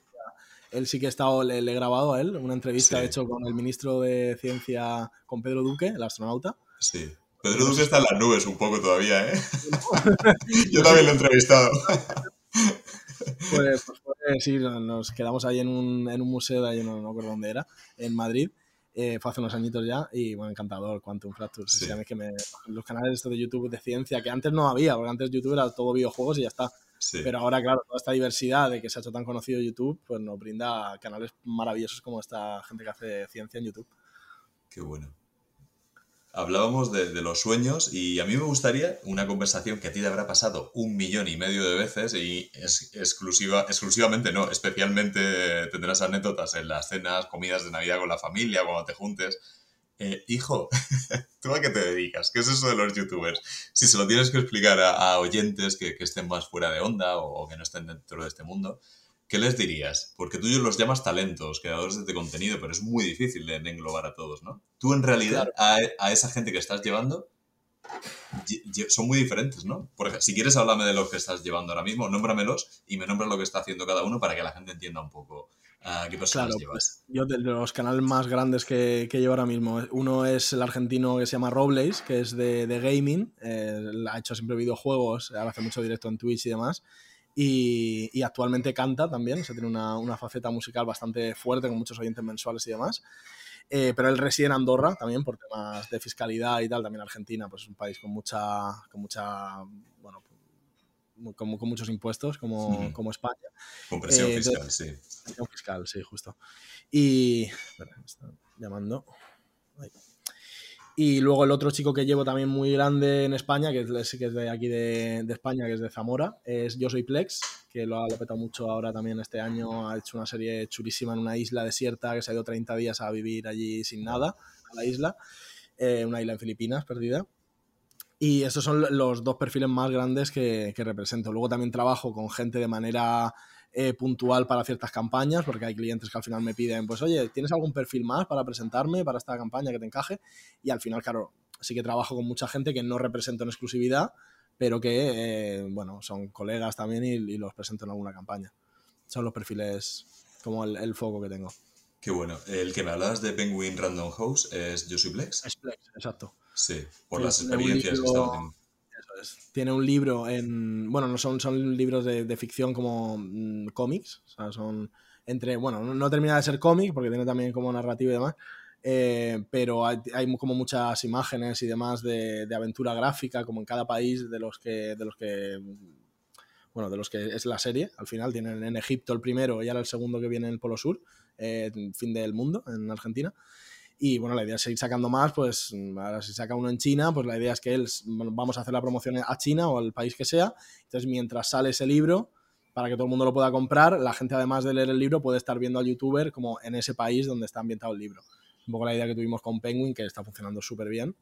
él sí que he estado, le, he grabado a él una entrevista, hecho, con el ministro de Ciencia, con Pedro Duque, el astronauta. Sí. Pedro Duque está en las nubes un poco todavía, ¿eh? Yo también lo he entrevistado. Pues, pues, sí, nos quedamos ahí en un, en un museo de ahí, no, no recuerdo dónde era, en Madrid. Eh, fue hace unos añitos ya y bueno, encantador Quantum Fracture. Sí. que me, los canales estos de YouTube de ciencia, que antes no había, porque antes YouTube era todo videojuegos y ya está. Pero ahora, claro, toda esta diversidad de que se ha hecho tan conocido YouTube, pues nos brinda canales maravillosos como esta gente que hace ciencia en YouTube. Qué bueno. Hablábamos de, los sueños y a mí me gustaría una conversación que a ti te habrá pasado un millón y medio de veces y es exclusiva, exclusivamente no, especialmente tendrás anécdotas en las cenas, comidas de Navidad con la familia, cuando te juntes eh, hijo, ¿tú a qué te dedicas? ¿Qué es eso de los youtubers? Si se lo tienes que explicar a, oyentes que, estén más fuera de onda o, que no estén dentro de este mundo, ¿qué les dirías? Porque tú los llamas talentos, creadores de contenido, pero es muy difícil de, englobar a todos, ¿no? Tú en realidad a, esa gente que estás llevando son muy diferentes, ¿no? Por ejemplo, si quieres háblame de lo que estás llevando ahora mismo, nómbramelos y me nombras lo que está haciendo cada uno para que la gente entienda un poco ¿Qué personas llevas? Pues, yo de los canales más grandes que, que, llevo ahora mismo, uno es el argentino que se llama Robles, que es de, de gaming, eh, ha hecho siempre videojuegos, ahora hace mucho directo en Twitch y demás. Y, y actualmente canta también, o sea, tiene una, una, faceta musical bastante fuerte con muchos oyentes mensuales y demás. Eh, pero él reside en Andorra también por temas de fiscalidad y tal. También Argentina, pues es un país con mucha, con mucha bueno, con, con muchos impuestos como, como España. Con presión eh, fiscal, sí. Presión fiscal, sí, justo. Y. Espera, me están llamando. Y luego el otro chico que llevo también muy grande en España, que es, que es de aquí de, de, España, que es de Zamora, es Yo Soy Plex, que lo ha, petado mucho ahora también este año. Ha hecho una serie chulísima en una isla desierta que se ha ido 30 días a vivir allí sin nada, a la isla. Eh, una isla en Filipinas perdida. Y esos son los dos perfiles más grandes que, represento. Luego también trabajo con gente de manera eh, puntual para ciertas campañas, porque hay clientes que al final me piden, pues oye, ¿tienes algún perfil más para presentarme para esta campaña que te encaje? Y al final, claro, sí que trabajo con mucha gente que no represento en exclusividad, pero que, eh, bueno, son colegas también y, los presento en alguna campaña. Son los perfiles como el, foco que tengo. Qué bueno. El que me hablabas de Penguin Random House es soy Plex. Es Plex, exacto. Sí, por las experiencias que estaba teniendo. Tiene un libro en. Bueno, no son, son libros de, ficción como mm, cómics. O sea, son entre. Bueno, no, termina de ser cómic porque tiene también como narrativa y demás. Eh, pero hay, como muchas imágenes y demás de, aventura gráfica, como en cada país de los que. De los que bueno, de los que es la serie, al final tienen en Egipto el primero y ahora el segundo que viene en el Polo Sur, eh, fin del mundo, en Argentina. Y bueno, la idea es seguir sacando más, pues ahora si saca uno en China, pues la idea es que él, vamos a hacer la promoción a China o al país que sea. Entonces, mientras sale ese libro, para que todo el mundo lo pueda comprar, la gente además de leer el libro puede estar viendo al youtuber como en ese país donde está ambientado el libro. Un poco la idea que tuvimos con Penguin, que está funcionando súper bien.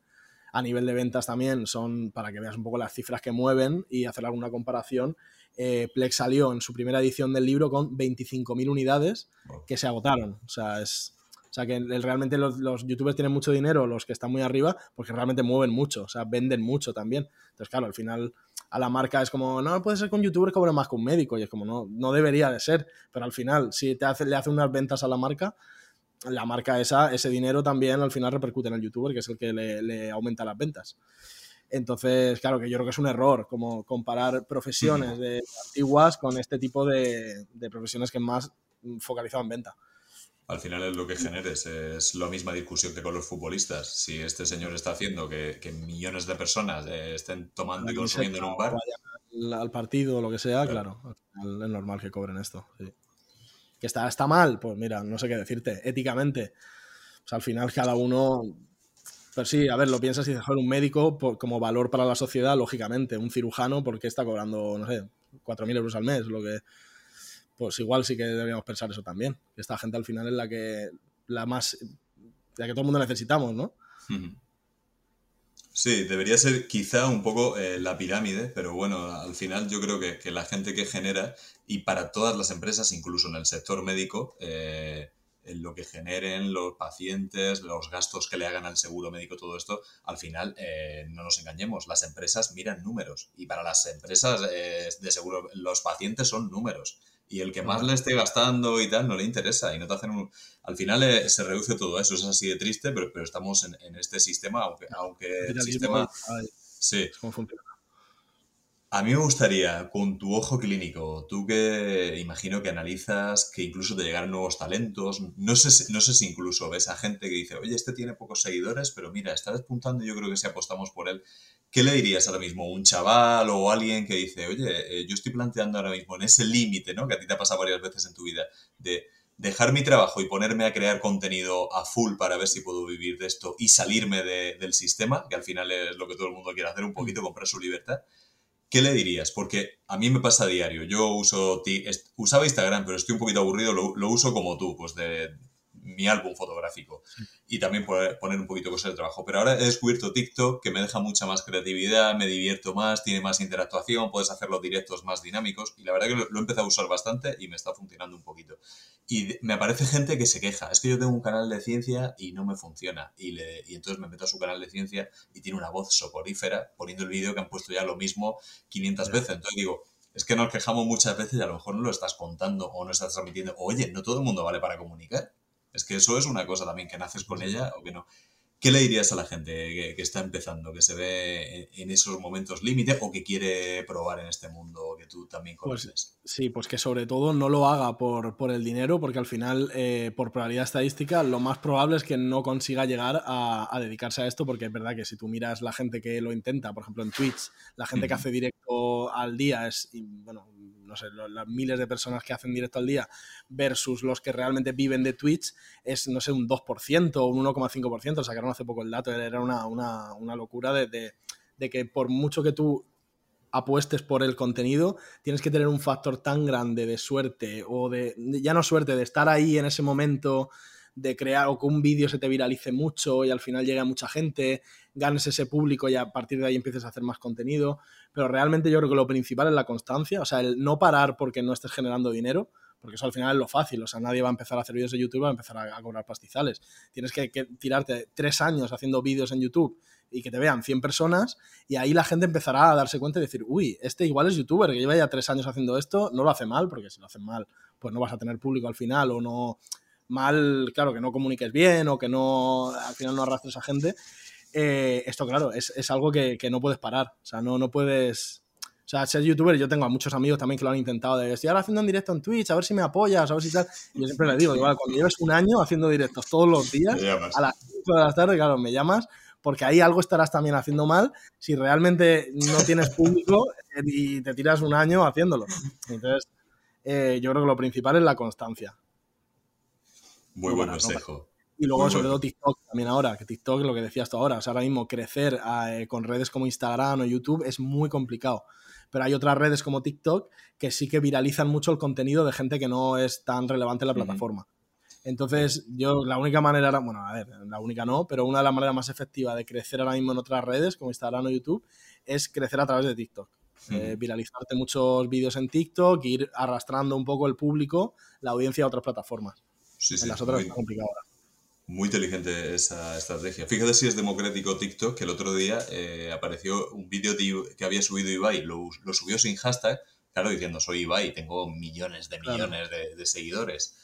A nivel de ventas también son para que veas un poco las cifras que mueven y hacer alguna comparación. Eh, Plex salió en su primera edición del libro con 25.000 unidades que se agotaron. O sea, es, sea, que realmente los, youtubers tienen mucho dinero, los que están muy arriba, porque realmente mueven mucho, o sea, venden mucho también. Entonces, claro, al final a la marca es como, no, puede ser que un youtuber cobre más que un médico, y es como, no, no debería de ser, pero al final, si te hace, le hace unas ventas a la marca, la marca esa, ese dinero también al final repercute en el youtuber, que es el que le, aumenta las ventas. Entonces, claro, que yo creo que es un error como comparar profesiones de antiguas con este tipo de, de profesiones que más focalizado en venta. Al final es lo que generes, es la misma discusión que con los futbolistas. Si este señor está haciendo que, millones de personas eh, estén tomando y consumiendo en un bar. Al, partido o lo que sea, claro, es normal que cobren esto. Que está, está mal, pues mira, no sé qué decirte. Éticamente, pues al final cada uno pero sí, a ver, lo piensas y dices, un médico como valor para la sociedad, lógicamente, un cirujano, porque está cobrando, no sé, 4.000 euros al mes, lo que pues igual sí que deberíamos pensar eso también. Esta gente al final es la que, la más, la que todo el mundo necesitamos, ¿no? Sí, debería ser quizá un poco eh, la pirámide, pero bueno, al final yo creo que, la gente que genera, y para todas las empresas, incluso en el sector médico, eh, en lo que generen los pacientes, los gastos que le hagan al seguro médico, todo esto, al final, eh, no nos engañemos, las empresas miran números y para las empresas de seguro, los pacientes son números y el que más le esté gastando y tal no le interesa y no te hacen un... Al final eh, se reduce todo eso, es así de triste, pero, pero estamos en, en este sistema, aunque, aunque el sistema... Sí. A mí me gustaría, con tu ojo clínico, tú que imagino que analizas, que incluso te llegan nuevos talentos, no sé, no sé si incluso ves a gente que dice, oye, este tiene pocos seguidores, pero mira, está despuntando yo creo que si apostamos por él, ¿qué le dirías ahora mismo? ¿Un chaval o alguien que dice, oye, eh, yo estoy planteando ahora mismo en ese límite, ¿no? Que a ti te ha pasado varias veces en tu vida, de dejar mi trabajo y ponerme a crear contenido a full para ver si puedo vivir de esto y salirme del sistema, que al final es lo que todo el mundo quiere hacer, un poquito, comprar su libertad. ¿Qué le dirías? Porque a mí me pasa a diario. Yo uso usaba Instagram, pero estoy un poquito aburrido, lo, lo uso como tú, pues de, mi álbum fotográfico y también poner un poquito cosas de trabajo. Pero ahora he descubierto TikTok que me deja mucha más creatividad, me divierto más, tiene más interactuación, puedes hacer los directos más dinámicos y la verdad que lo, he empezado a usar bastante y me está funcionando un poquito. Y me aparece gente que se queja, es que yo tengo un canal de ciencia y no me funciona y, le, y entonces me meto a su canal de ciencia y tiene una voz soporífera poniendo el vídeo que han puesto ya lo mismo 500 veces. Entonces digo, es que nos quejamos muchas veces y a lo mejor no lo estás contando o no estás transmitiendo. Oye, no todo el mundo vale para comunicar. Es que eso es una cosa también, que naces con ella o que no. ¿Qué le dirías a la gente que, está empezando, que se ve en esos momentos límite o que quiere probar en este mundo que tú también pues conoces? sí, pues que sobre todo no lo haga por, por el dinero, porque al final, eh, por probabilidad estadística, lo más probable es que no consiga llegar a, dedicarse a esto, porque es verdad que si tú miras la gente que lo intenta, por ejemplo en Twitch, la gente que hace directo al día es, bueno, no sé, las miles de personas que hacen directo al día versus los que realmente viven de Twitch es, no sé, un 2% o un 1,5%. Sacaron hace poco el dato, era una, locura de, que por mucho que tú apuestes por el contenido, tienes que tener un factor tan grande de suerte o de, ya no suerte, de estar ahí en ese momento de crear o que un vídeo se te viralice mucho y al final llegue a mucha gente, ganes ese público y a partir de ahí empieces a hacer más contenido. Pero realmente yo creo que lo principal es la constancia, o sea, el no parar porque no estés generando dinero, porque eso al final es lo fácil, o sea, nadie va a empezar a hacer vídeos de YouTube, va a empezar a, cobrar pastizales. Tienes que, tirarte tres años haciendo vídeos en YouTube y que te vean 100 personas y ahí la gente empezará a darse cuenta y decir, uy, este igual es youtuber, que lleva ya tres años haciendo esto, no lo hace mal, porque si lo hacen mal, pues no vas a tener público al final o no mal, claro, que no comuniques bien o que no, al final no arrastres a gente. Eh, esto, claro, es, es algo que, que, no puedes parar. O sea, no, no puedes. O sea, ser youtuber, yo tengo a muchos amigos también que lo han intentado. De estoy ahora haciendo en directo en Twitch, a ver si me apoyas, a ver si tal. Y yo siempre le digo, igual, cuando lleves un año haciendo directos todos los días, a las 5 de la tarde, claro, me llamas, porque ahí algo estarás también haciendo mal si realmente no tienes público y te tiras un año haciéndolo. Entonces, eh, yo creo que lo principal es la constancia. Muy buen consejo. Y luego, sobre todo, TikTok también ahora, que TikTok, lo que decías tú ahora, o sea, ahora mismo crecer eh, con redes como Instagram o YouTube es muy complicado. Pero hay otras redes como TikTok que sí que viralizan mucho el contenido de gente que no es tan relevante en la plataforma. Entonces, yo la única manera, bueno, a ver, la única no, pero una de las maneras más efectivas de crecer ahora mismo en otras redes como Instagram o YouTube es crecer a través de TikTok. Eh, viralizarte muchos vídeos en TikTok, ir arrastrando un poco el público, la audiencia a otras plataformas. Sí, sí, las otras muy, complicado Muy inteligente esa estrategia. Fíjate si es democrático TikTok, que el otro día eh, apareció un vídeo que había subido Ibai, lo, lo, subió sin hashtag, claro, diciendo soy Ibai, tengo millones de millones de, seguidores.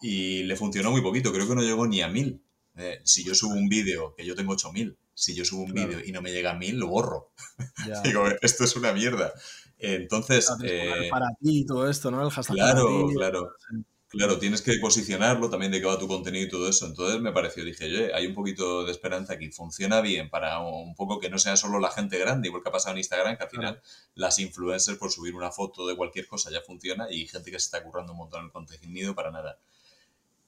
Y le funcionó muy poquito, creo que no llegó ni a mil. Eh, si yo subo un vídeo, que yo tengo 8000, si yo subo un vídeo y no me llega a mil, lo borro. Digo, esto es una mierda. Entonces. Eh, para ti y todo esto, ¿no? El hashtag. Claro, claro. Claro, tienes que posicionarlo también de qué va tu contenido y todo eso. Entonces me pareció, dije, oye, hay un poquito de esperanza aquí, funciona bien para un poco que no sea solo la gente grande, igual que ha pasado en Instagram, que al final las influencers por subir una foto de cualquier cosa ya funciona y gente que se está currando un montón el contenido para nada.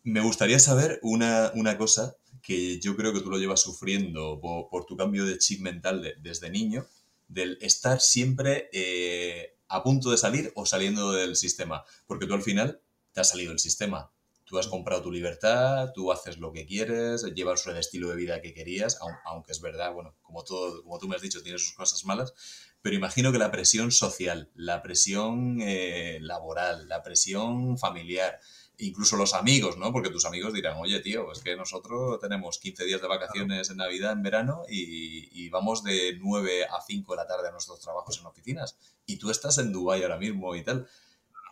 Me gustaría saber una, cosa que yo creo que tú lo llevas sufriendo por, tu cambio de chip mental desde niño, del estar siempre eh, a punto de salir o saliendo del sistema. Porque tú al final te ha salido el sistema. Tú has comprado tu libertad, tú haces lo que quieres, llevas el estilo de vida que querías, aunque es verdad, bueno, como, todo, como tú me has dicho, tiene sus cosas malas, pero imagino que la presión social, la presión eh, laboral, la presión familiar, incluso los amigos, ¿no? Porque tus amigos dirán, oye, tío, es que nosotros tenemos 15 días de vacaciones en Navidad, en verano, y, y, vamos de 9 a 5 de la tarde a nuestros trabajos en oficinas. Y tú estás en Dubái ahora mismo y tal.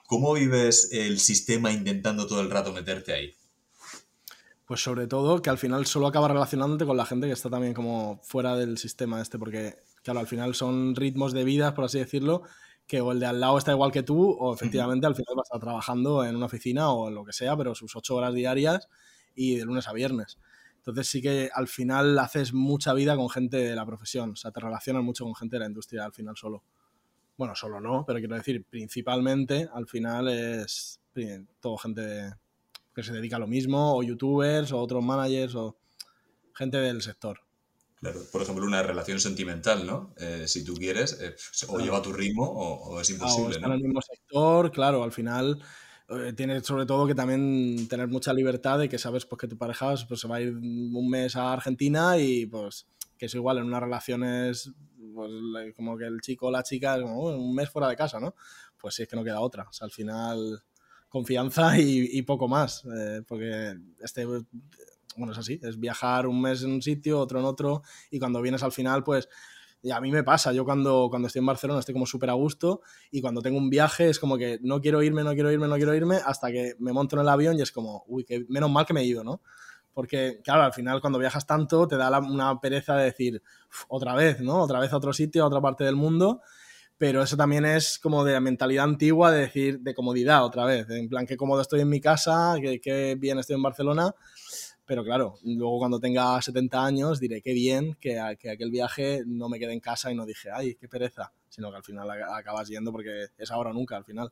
¿Cómo vives el sistema intentando todo el rato meterte ahí? Pues sobre todo que al final solo acabas relacionándote con la gente que está también como fuera del sistema este, porque claro, al final son ritmos de vida, por así decirlo, que o el de al lado está igual que tú, o efectivamente al final vas a estar trabajando en una oficina o en lo que sea, pero sus ocho horas diarias y de lunes a viernes. Entonces sí que al final haces mucha vida con gente de la profesión, o sea, te relacionas mucho con gente de la industria al final solo bueno, solo no, pero quiero decir, principalmente al final es todo gente que se dedica a lo mismo, o youtubers, o otros managers, o gente del sector. Claro, por ejemplo, una relación sentimental, ¿no? Eh, si tú quieres, eh, o lleva tu ritmo o, es imposible. O en el mismo sector, claro, al final eh, tienes sobre todo que también tener mucha libertad de que sabes pues, que tu pareja pues, se va a ir un mes a Argentina y pues que es igual en unas relaciones pues como que el chico o la chica como un mes fuera de casa, ¿no? Pues sí, es que no queda otra. O sea, al final confianza y, poco más, eh, porque este, bueno, es así, es viajar un mes en un sitio, otro en otro, y cuando vienes al final, pues y a mí me pasa, yo cuando, cuando estoy en Barcelona estoy como súper a gusto y cuando tengo un viaje es como que no quiero irme, no quiero irme, no quiero irme hasta que me monto en el avión y es como, uy, que menos mal que me he ido, ¿no? Porque, claro, al final cuando viajas tanto te da una pereza de decir, otra vez, ¿no? Otra vez a otro sitio, a otra parte del mundo. Pero eso también es como de la mentalidad antigua de decir, de comodidad otra vez. En plan, qué cómodo estoy en mi casa, qué, bien estoy en Barcelona. Pero claro, luego cuando tenga 70 años diré qué bien que, que, aquel viaje no me quede en casa y no dije, ay, qué pereza, sino que al final acabas yendo porque es ahora o nunca al final.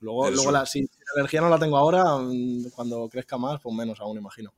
Luego, luego la, si la energía no la tengo ahora, mm, cuando crezca más, pues menos aún, imagino.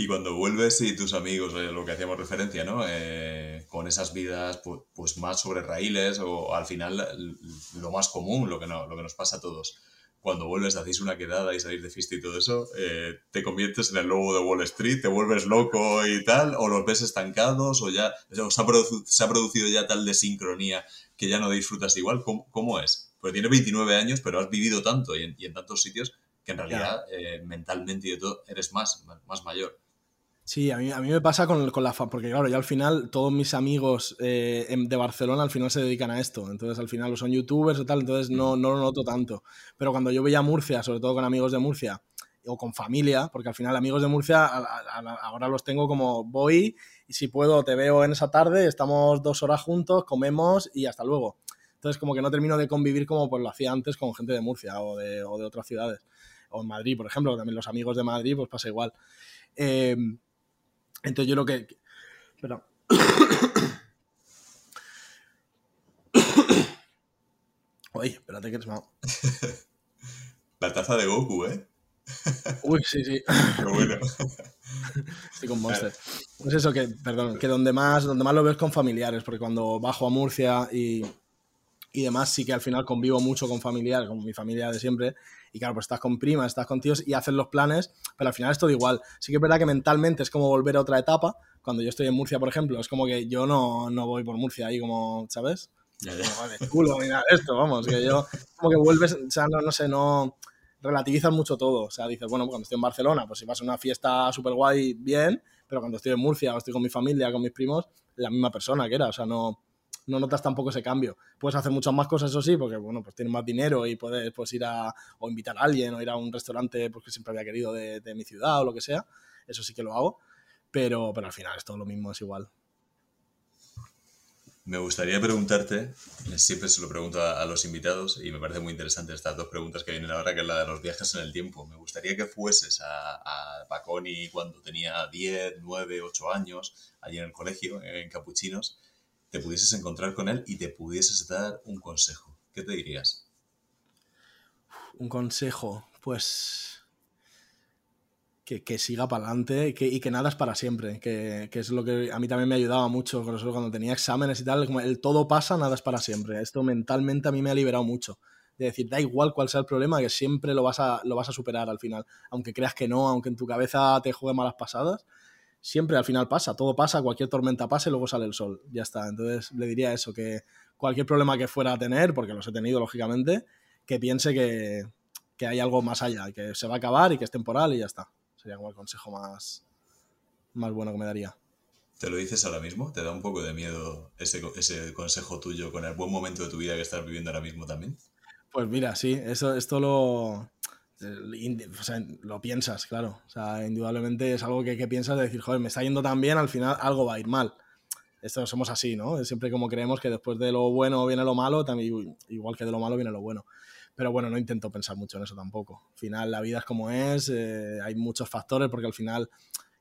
Y cuando vuelves y tus amigos, eh, lo que hacíamos referencia, ¿no? Eh, con esas vidas pues, más sobre raíles o al final lo más común, lo que, no, lo que nos pasa a todos. Cuando vuelves, hacéis una quedada y salís de fiesta y todo eso, eh, te conviertes en el lobo de Wall Street, te vuelves loco y tal, o los ves estancados, o ya se, ha producido ya tal desincronía que ya no disfrutas igual. ¿Cómo, es? Porque tienes 29 años, pero has vivido tanto y en, tantos sitios que en realidad mentalmente y de todo eres más, más mayor. Sí, a mí, a mí me pasa con, con la porque claro, ya al final todos mis amigos eh, de Barcelona al final se dedican a esto, entonces al final son youtubers y tal, entonces no, no lo noto tanto. Pero cuando yo veía Murcia, sobre todo con amigos de Murcia, o con familia, porque al final amigos de Murcia ahora los tengo como voy y si puedo te veo en esa tarde, estamos dos horas juntos, comemos y hasta luego. Entonces como que no termino de convivir como pues lo hacía antes con gente de Murcia o de, o de otras ciudades. O en Madrid, por ejemplo, también los amigos de Madrid pues pasa igual. Eh, entonces yo lo que... Perdón. Oye, espérate que eres malo. La taza de Goku, ¿eh? Uy, sí, sí. Qué bueno. Estoy con Monster. Pues eso, que, perdón, que donde más, donde más lo ves con familiares, porque cuando bajo a Murcia y, y demás, sí que al final convivo mucho con familiares, con mi familia de siempre, y claro, pues estás con primas, estás con tíos y haces los planes, pero al final es todo igual. Sí que es verdad que mentalmente es como volver a otra etapa. Cuando yo estoy en Murcia, por ejemplo, es como que yo no, no voy por Murcia ahí como, ¿sabes? Ya, ya. No, culo, mira, esto, vamos, que yo como que vuelves, o sea, no, no sé, no relativizas mucho todo. O sea, dices, bueno, cuando estoy en Barcelona, pues si vas a una fiesta súper guay, bien, pero cuando estoy en Murcia o estoy con mi familia, con mis primos, la misma persona que era, o sea, no, no notas tampoco ese cambio. Puedes hacer muchas más cosas, eso sí, porque bueno, pues tienes más dinero y puedes pues, ir a o invitar a alguien o ir a un restaurante porque siempre había querido de, mi ciudad o lo que sea. Eso sí que lo hago, pero, pero al final es todo lo mismo, es igual. Me gustaría preguntarte, siempre se lo pregunto a, los invitados y me parece muy interesante estas dos preguntas que vienen ahora, que es la de los viajes en el tiempo. Me gustaría que fueses a, a Baconi cuando tenía 10, 9, 8 años, allí en el colegio, en Capuchinos, te pudieses encontrar con él y te pudieses dar un consejo. ¿Qué te dirías? Un consejo, pues que, siga para adelante y que nada es para siempre, que, es lo que a mí también me ayudaba mucho, cuando tenía exámenes y tal, como el todo pasa, nada es para siempre. Esto mentalmente a mí me ha liberado mucho. De decir, da igual cuál sea el problema, que siempre lo vas a, lo vas a superar al final. Aunque creas que no, aunque en tu cabeza te juegue malas pasadas, siempre al final pasa, todo pasa, cualquier tormenta pasa y luego sale el sol. Ya está. Entonces le diría eso, que cualquier problema que fuera a tener, porque los he tenido lógicamente, que piense que, que hay algo más allá, que se va a acabar y que es temporal y ya está. Sería como el consejo más, más bueno que me daría. ¿Te lo dices ahora mismo? ¿Te da un poco de miedo ese, ese consejo tuyo con el buen momento de tu vida que estás viviendo ahora mismo también? Pues mira, sí, eso, esto lo, lo piensas, claro. O sea, indudablemente es algo que, que, piensas de decir, joder, me está yendo tan bien, al final algo va a ir mal. Esto somos así, ¿no? Siempre como creemos que después de lo bueno viene lo malo, también igual que de lo malo viene lo bueno. Pero bueno, no intento pensar mucho en eso tampoco. Al final la vida es como es, eh, hay muchos factores porque al final,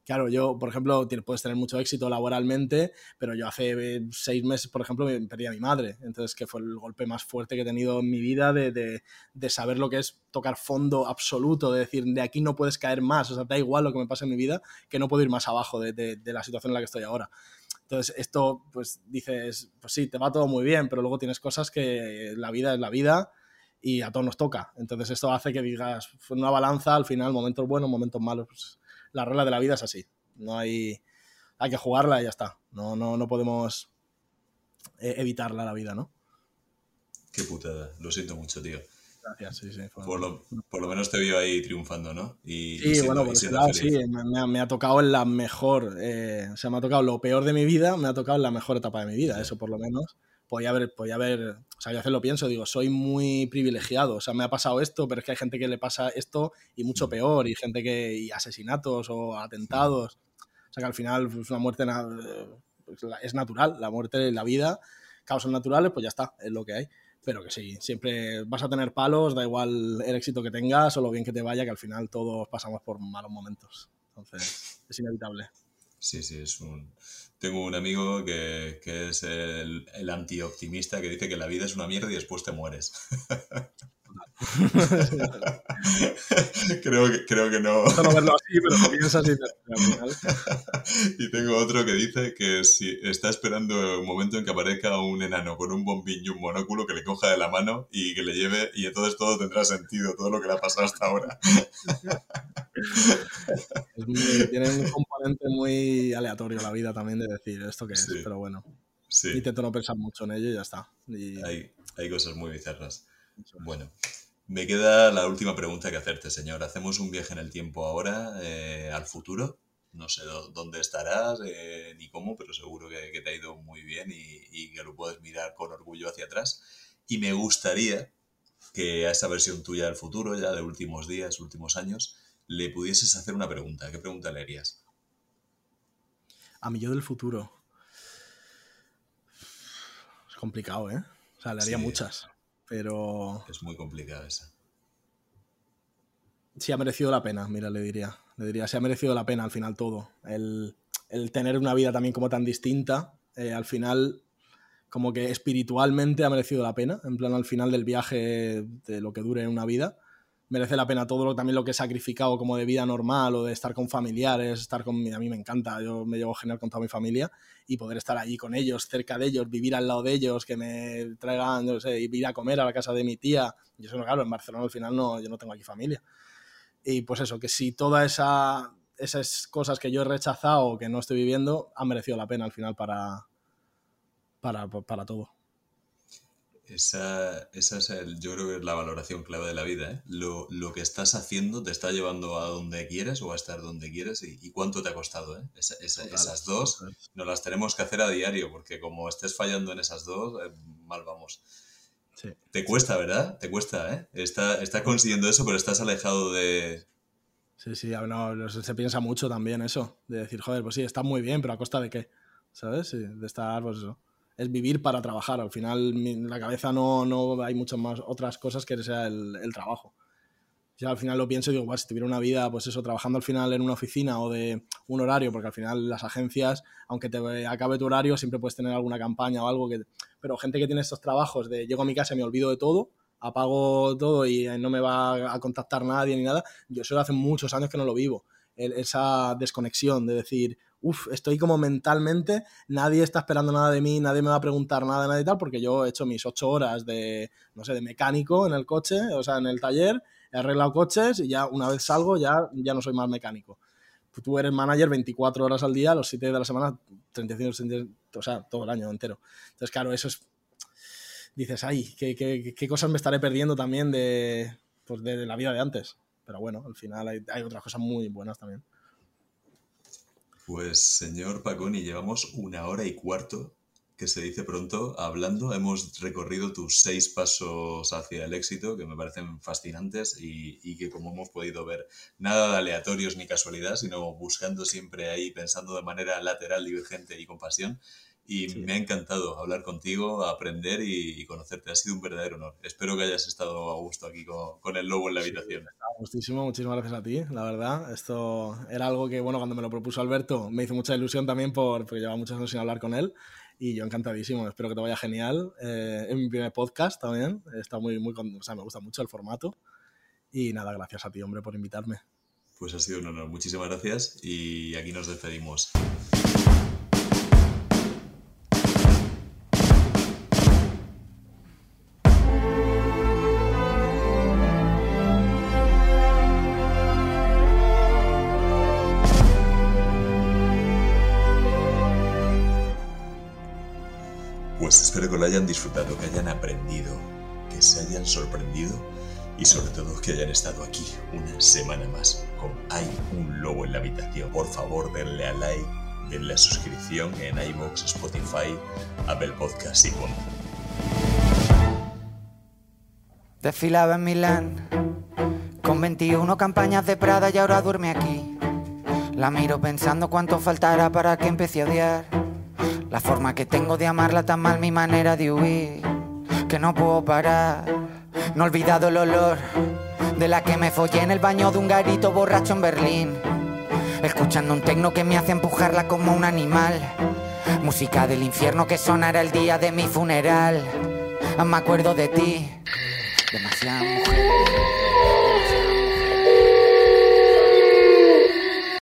claro, yo, por ejemplo, puedes tener mucho éxito laboralmente, pero yo hace eh, seis meses, por ejemplo, perdí a mi madre. Entonces, que fue el golpe más fuerte que he tenido en mi vida de, de, de, saber lo que es tocar fondo absoluto, de decir, de aquí no puedes caer más, o sea, da igual lo que me pase en mi vida, que no puedo ir más abajo de, de la situación en la que estoy ahora. Entonces, esto, pues dices, pues sí, te va todo muy bien, pero luego tienes cosas que la vida es la vida y a todos nos toca. Entonces esto hace que digas, una balanza, al final, momentos buenos, momentos malos. Pues, la regla de la vida es así. No hay, hay que jugarla y ya está. No, no, no podemos eh, evitarla la vida, ¿no? Qué putada. Lo siento mucho, tío. Gracias, sí, sí. Por, lo, por, lo, menos te veo ahí triunfando, ¿no? Y, sí, bueno, pues claro, sí, me, me, ha tocado en la mejor, eh, o sea, me ha tocado lo peor de mi vida, me ha tocado en la mejor etapa de mi vida, eso por lo menos podía haber, podía haber, o sea, yo a veces lo pienso, digo, soy muy privilegiado, o sea, me ha pasado esto, pero es que hay gente que le pasa esto y mucho mm. peor, y gente que, y asesinatos o atentados, o sea, que al final pues, una muerte pues, es natural, la muerte, la vida, causas naturales, pues ya está, es lo que hay. Pero que sí, siempre vas a tener palos, da igual el éxito que tengas o lo bien que te vaya, que al final todos pasamos por malos momentos. Entonces, es inevitable. Sí, sí, es un, tengo un amigo que, que es el, el anti-optimista que dice que la vida es una mierda y después te mueres. creo, que, creo que no. No verlo así, pero lo piensas y Y tengo otro que dice que si está esperando un momento en que aparezca un enano con un bombín y un monóculo que le coja de la mano y que le lleve, y entonces todo tendrá sentido, todo lo que le ha pasado hasta ahora. tiene un componente muy aleatorio la vida también de decir esto que es, pero bueno. Sí. Intento no pensar mucho en ello y ya está. Hay, hay cosas muy bizarras. Bueno, me queda la última pregunta que hacerte, señor. Hacemos un viaje en el tiempo ahora eh, al futuro. No sé dónde estarás eh, ni cómo, pero seguro que, te ha ido muy bien y, que lo puedes mirar con orgullo hacia atrás. Y me gustaría que a esa versión tuya del futuro, ya de últimos días, últimos años, le pudieses hacer una pregunta. ¿Qué pregunta le harías? A mi yo del futuro. Es complicado, ¿eh? O sea, le haría muchas. Pero. Es muy complicada esa. Sí, ha merecido la pena, mira, le diría. Le diría, se ha merecido la pena al final todo. El, tener una vida también como tan distinta, eh, al final, como que espiritualmente ha merecido la pena. En plan, al final del viaje, de lo que dure una vida merece la pena todo lo, también lo que he sacrificado como de vida normal o de estar con familiares, estar con a mí me encanta, yo me llevo genial con toda mi familia y poder estar allí con ellos, cerca de ellos, vivir al lado de ellos, que me traigan, no sé, ir a comer a la casa de mi tía. Yo eso claro, en Barcelona al final no, yo no tengo aquí familia. Y pues eso, que si todas esa, esas cosas que yo he rechazado o que no estoy viviendo han merecido la pena al final para, para, para todo. Esa, esa es el, yo creo que es la valoración clave de la vida. ¿eh? Lo, lo, que estás haciendo te está llevando a donde quieres o a estar donde quieres y, cuánto te ha costado. ¿eh? esas dos nos las tenemos que hacer a diario porque como estés fallando en esas dos, eh, mal vamos. Te cuesta, ¿verdad? Te cuesta, ¿eh? Está, está consiguiendo eso, pero estás alejado de... Sí, sí, se piensa mucho también eso, de decir, joder, pues sí, está muy bien, pero a costa de qué, ¿sabes? de estar, pues eso es vivir para trabajar. Al final, en la cabeza no, no hay muchas más otras cosas que sea el, trabajo. Ya al final lo pienso y digo, si tuviera una vida, pues eso, trabajando al final en una oficina o de un horario, porque al final las agencias, aunque te acabe tu horario, siempre puedes tener alguna campaña o algo que... Pero gente que tiene estos trabajos de llego a mi casa y me olvido de todo, apago todo y no me va a contactar nadie ni nada, yo eso hace muchos años que no lo vivo. esa desconexión de decir, uff, estoy como mentalmente, nadie está esperando nada de mí, nadie me va a preguntar nada, y tal, porque yo he hecho mis ocho horas de, no sé, de mecánico en el coche, o sea, en el taller, he arreglado coches y ya una vez salgo ya, ya no soy más mecánico. Tú eres manager 24 horas al día, los 7 de la semana, 35, o sea, todo el año entero. Entonces, claro, eso es... Dices, ay, ¿qué, qué, qué cosas me estaré perdiendo también de, pues de, la vida de antes? Pero bueno, al final hay, hay otras cosas muy buenas también. Pues señor Paconi, llevamos una hora y cuarto que se dice pronto, hablando. Hemos recorrido tus seis pasos hacia el éxito, que me parecen fascinantes y, que como hemos podido ver, nada de aleatorios ni casualidad, sino buscando siempre ahí, pensando de manera lateral, divergente y con pasión. Y me ha encantado hablar contigo, aprender y, conocerte. Ha sido un verdadero honor. Espero que hayas estado a gusto aquí con, el lobo en la habitación. gustísimo, muchísimas gracias a ti, la verdad. Esto era algo que, bueno, cuando me lo propuso Alberto, me hizo mucha ilusión también por, porque llevaba muchos años sin hablar con él y yo encantadísimo, espero que te vaya genial. Eh, en mi primer podcast también, está muy, muy, o sea, me gusta mucho el formato. Y nada, gracias a ti, hombre, por invitarme. Pues ha sido un honor, muchísimas gracias y aquí nos despedimos. Espero que lo hayan disfrutado, que hayan aprendido, que se hayan sorprendido y sobre todo que hayan estado aquí una semana más con Hay un lobo en la habitación. Por favor, denle a like, denle a suscripción en iBox, Spotify, Apple Podcasts y con. Desfilaba en Milán con 21 campañas de Prada y ahora duerme aquí. La miro pensando cuánto faltará para que empiece a odiar. La forma que tengo de amarla tan mal mi manera de huir, que no puedo parar. No he olvidado el olor de la que me follé en el baño de un garito borracho en Berlín. Escuchando un tecno que me hace empujarla como un animal. Música del infierno que sonará el día de mi funeral. Me acuerdo de ti, demasiado mujer.